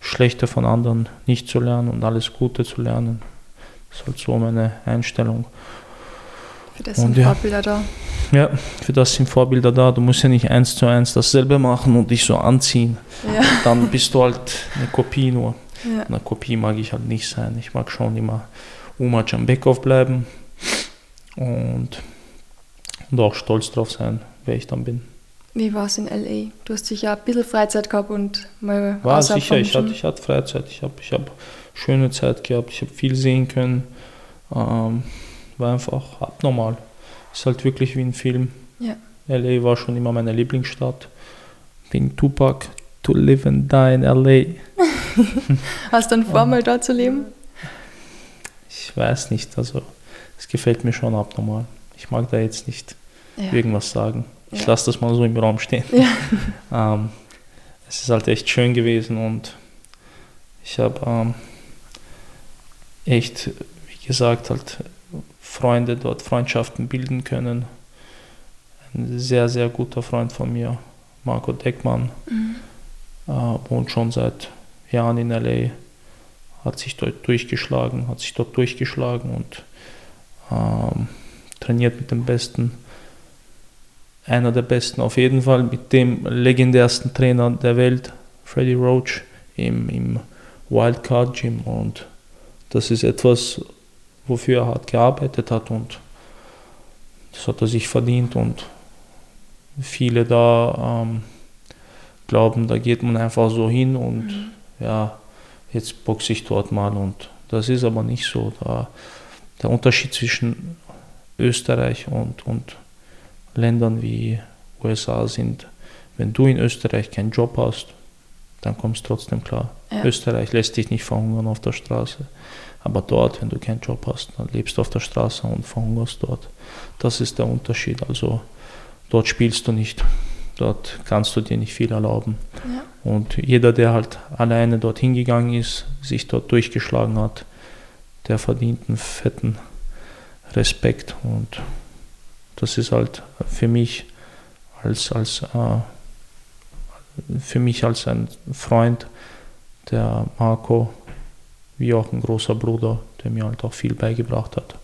Schlechte von anderen nicht zu lernen und alles Gute zu lernen. Das ist halt so meine Einstellung. Für das Und sind ja. Vorbilder da. Ja, für das sind Vorbilder da. Du musst ja nicht eins zu eins dasselbe machen und dich so anziehen. Ja. Dann bist du halt eine Kopie nur. ja. Eine Kopie mag ich halt nicht sein. Ich mag schon immer Uma Jambekov bleiben und, und auch stolz drauf sein, wer ich dann bin. Wie war es in L.A.? Du hast sicher ein bisschen Freizeit gehabt und mal War sicher, ich hatte, ich hatte Freizeit, ich habe ich hab schöne Zeit gehabt, ich habe viel sehen können. Ähm, war einfach abnormal. Ist halt wirklich wie ein Film. Ja. LA war schon immer meine Lieblingsstadt. Wegen Tupac, to live and die in LA. Hast du dann vor, mal dort zu leben? Ich weiß nicht, also es gefällt mir schon abnormal. Ich mag da jetzt nicht Ja. irgendwas sagen. Ich Ja. lasse das mal so im Raum stehen. Ja. Ähm, es ist halt echt schön gewesen und ich habe ähm, echt, wie gesagt, halt Freunde dort, Freundschaften bilden können. Ein sehr, sehr guter Freund von mir, Marco Deckmann, Mhm. äh, wohnt schon seit Jahren in LA, hat sich dort durchgeschlagen, hat sich dort durchgeschlagen und ähm, trainiert mit dem Besten. Einer der besten auf jeden Fall, mit dem legendärsten Trainer der Welt, Freddy Roach, im, im Wildcard Gym. Und das ist etwas, wofür er hart gearbeitet hat und das hat er sich verdient. Und viele da ähm, glauben, da geht man einfach so hin und Mhm. ja, jetzt boxe ich dort mal und das ist aber nicht so. Da, der Unterschied zwischen Österreich und, und Ländern wie USA sind, wenn du in Österreich keinen Job hast, dann kommst du trotzdem klar. Ja. Österreich lässt dich nicht verhungern auf der Straße. Aber dort, wenn du keinen Job hast, dann lebst du auf der Straße und verhungerst dort. Das ist der Unterschied. Also dort spielst du nicht. Dort kannst du dir nicht viel erlauben. Ja. Und jeder, der halt alleine dorthin gegangen ist, sich dort durchgeschlagen hat, der verdient einen fetten Respekt. Und das ist halt für mich als, als äh, für mich als ein Freund, der Marco, wie auch ein großer Bruder, der mir halt auch viel beigebracht hat.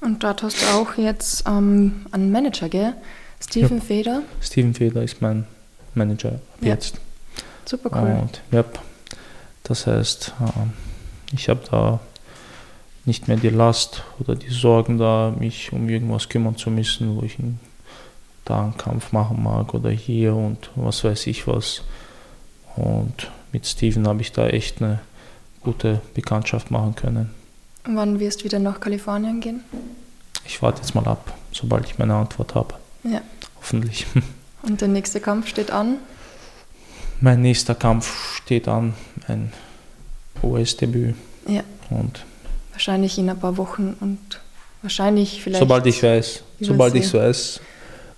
Und dort hast du auch jetzt ähm, einen Manager, gell? Steven Ja. Feder. Steven Feder ist mein Manager ab Ja. jetzt. Super cool. Und ja, das heißt, ähm, ich habe da nicht mehr die Last oder die Sorgen da, mich um irgendwas kümmern zu müssen, wo ich da einen Kampf machen mag oder hier und was weiß ich was. Und mit Steven habe ich da echt eine gute Bekanntschaft machen können. Wann wirst du wieder nach Kalifornien gehen? Ich warte jetzt mal ab, sobald ich meine Antwort habe. Ja. Hoffentlich. Und der nächste Kampf steht an. Mein nächster Kampf steht an, ein US-Debüt. Ja. Und Wahrscheinlich in ein paar Wochen und wahrscheinlich vielleicht. sobald ich weiß, sobald ich es weiß,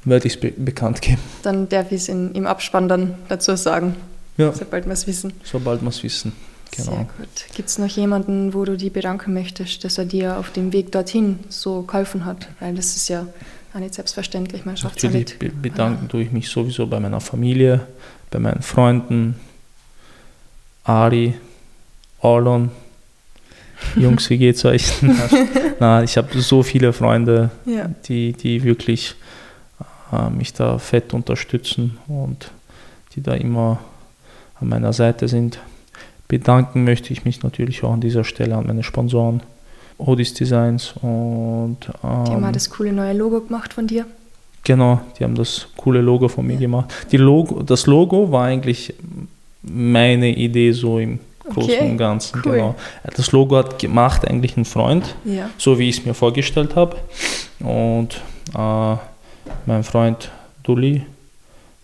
werde ich es be bekannt geben. Dann darf ich es im Abspann dann dazu sagen, Ja, sobald wir es wissen. sobald wir es wissen. Sehr Genau. gut. Gibt es noch jemanden, wo du dir bedanken möchtest, dass er dir auf dem Weg dorthin so geholfen hat? Weil das ist ja auch nicht selbstverständlich. Man schafft ja Natürlich be bedanken tue ich mich sowieso bei meiner Familie, bei meinen Freunden, Ari, Orlon. Jungs, wie geht's euch? Na, ich habe so viele Freunde, Ja. die, die wirklich äh, mich da fett unterstützen und die da immer an meiner Seite sind. Bedanken möchte ich mich natürlich auch an dieser Stelle an meine Sponsoren, Odis Designs und Die haben ähm, das coole neue Logo gemacht von dir. Genau, die haben das coole Logo von mir Ja. gemacht. Die Logo, das Logo war eigentlich meine Idee so im Großen Okay, und Ganzen. cool. Genau. Das Logo hat gemacht eigentlich ein Freund, Ja. so wie ich es mir vorgestellt habe. Und äh, mein Freund Dulli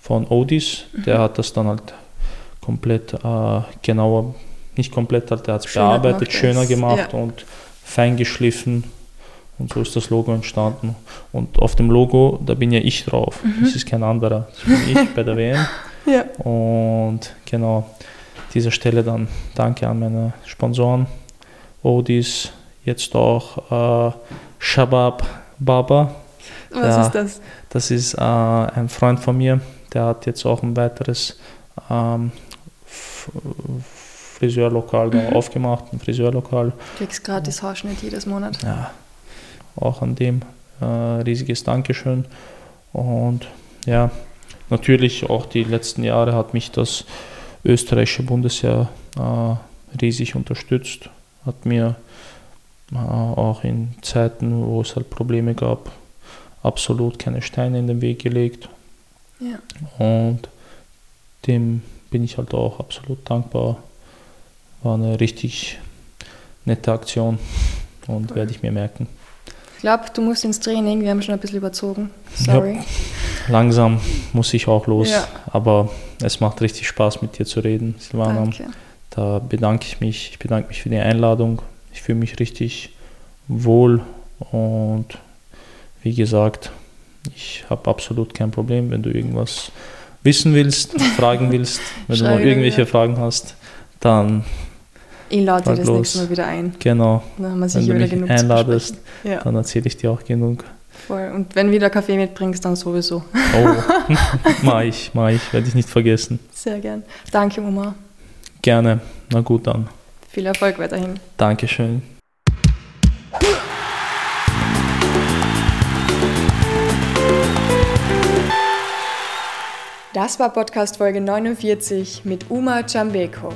von Odis, Mhm. der hat das dann halt komplett äh, genauer, nicht komplett, halt, der hat es bearbeitet, schöner gemacht ja. und fein geschliffen. Und so ist das Logo entstanden. Und auf dem Logo, da bin ja ich drauf. Mhm. Das ist kein anderer. Das bin ich bei der WM. Ja. Und genau, dieser Stelle dann danke an meine Sponsoren. Odis, jetzt auch äh, Shabab Baba. Was Ja. ist das? Das ist äh, ein Freund von mir, der hat jetzt auch ein weiteres ähm, Friseurlokal Mhm. aufgemacht, ein Friseurlokal. Du kriegst gratis Haarschnitt jedes Monat. Ja, auch an dem äh, riesiges Dankeschön. Und ja, natürlich auch die letzten Jahre hat mich das österreichische Bundesheer äh, riesig unterstützt, hat mir äh, auch in Zeiten, wo es halt Probleme gab, absolut keine Steine in den Weg gelegt. Ja. Und dem bin ich halt auch absolut dankbar. War eine richtig nette Aktion und Cool. werde ich mir merken. Ich glaube, du musst ins Training. Wir haben schon ein bisschen überzogen. Sorry. Langsam muss ich auch los, Ja. aber es macht richtig Spaß mit dir zu reden, Silvana. Danke. Da bedanke ich mich. Ich bedanke mich für die Einladung. Ich fühle mich richtig wohl und wie gesagt, ich habe absolut kein Problem, wenn du irgendwas wissen willst, fragen willst, wenn du irgendwelche Fragen hast, dann Ich lade dir Halt das los. nächste Mal wieder ein. genau, Dann haben wir wenn sicher du wieder genug einladest. Ja, dann erzähle ich dir auch genug. voll. Und wenn du wieder Kaffee mitbringst, dann sowieso. Oh, mach ich, mach ich, werde ich nicht vergessen. Sehr gern. Danke, Oma. Gerne. Na gut dann. Viel Erfolg weiterhin. Dankeschön. Das war Podcast Folge 49 mit Uma Jambekov.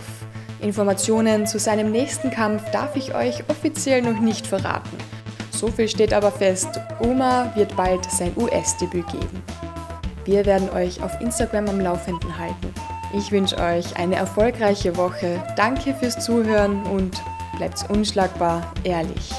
Informationen zu seinem nächsten Kampf darf ich euch offiziell noch nicht verraten. So viel steht aber fest, Uma wird bald sein US-Debüt geben. Wir werden euch auf Instagram am Laufenden halten. Ich wünsche euch eine erfolgreiche Woche. Danke fürs Zuhören und bleibt unschlagbar ehrlich.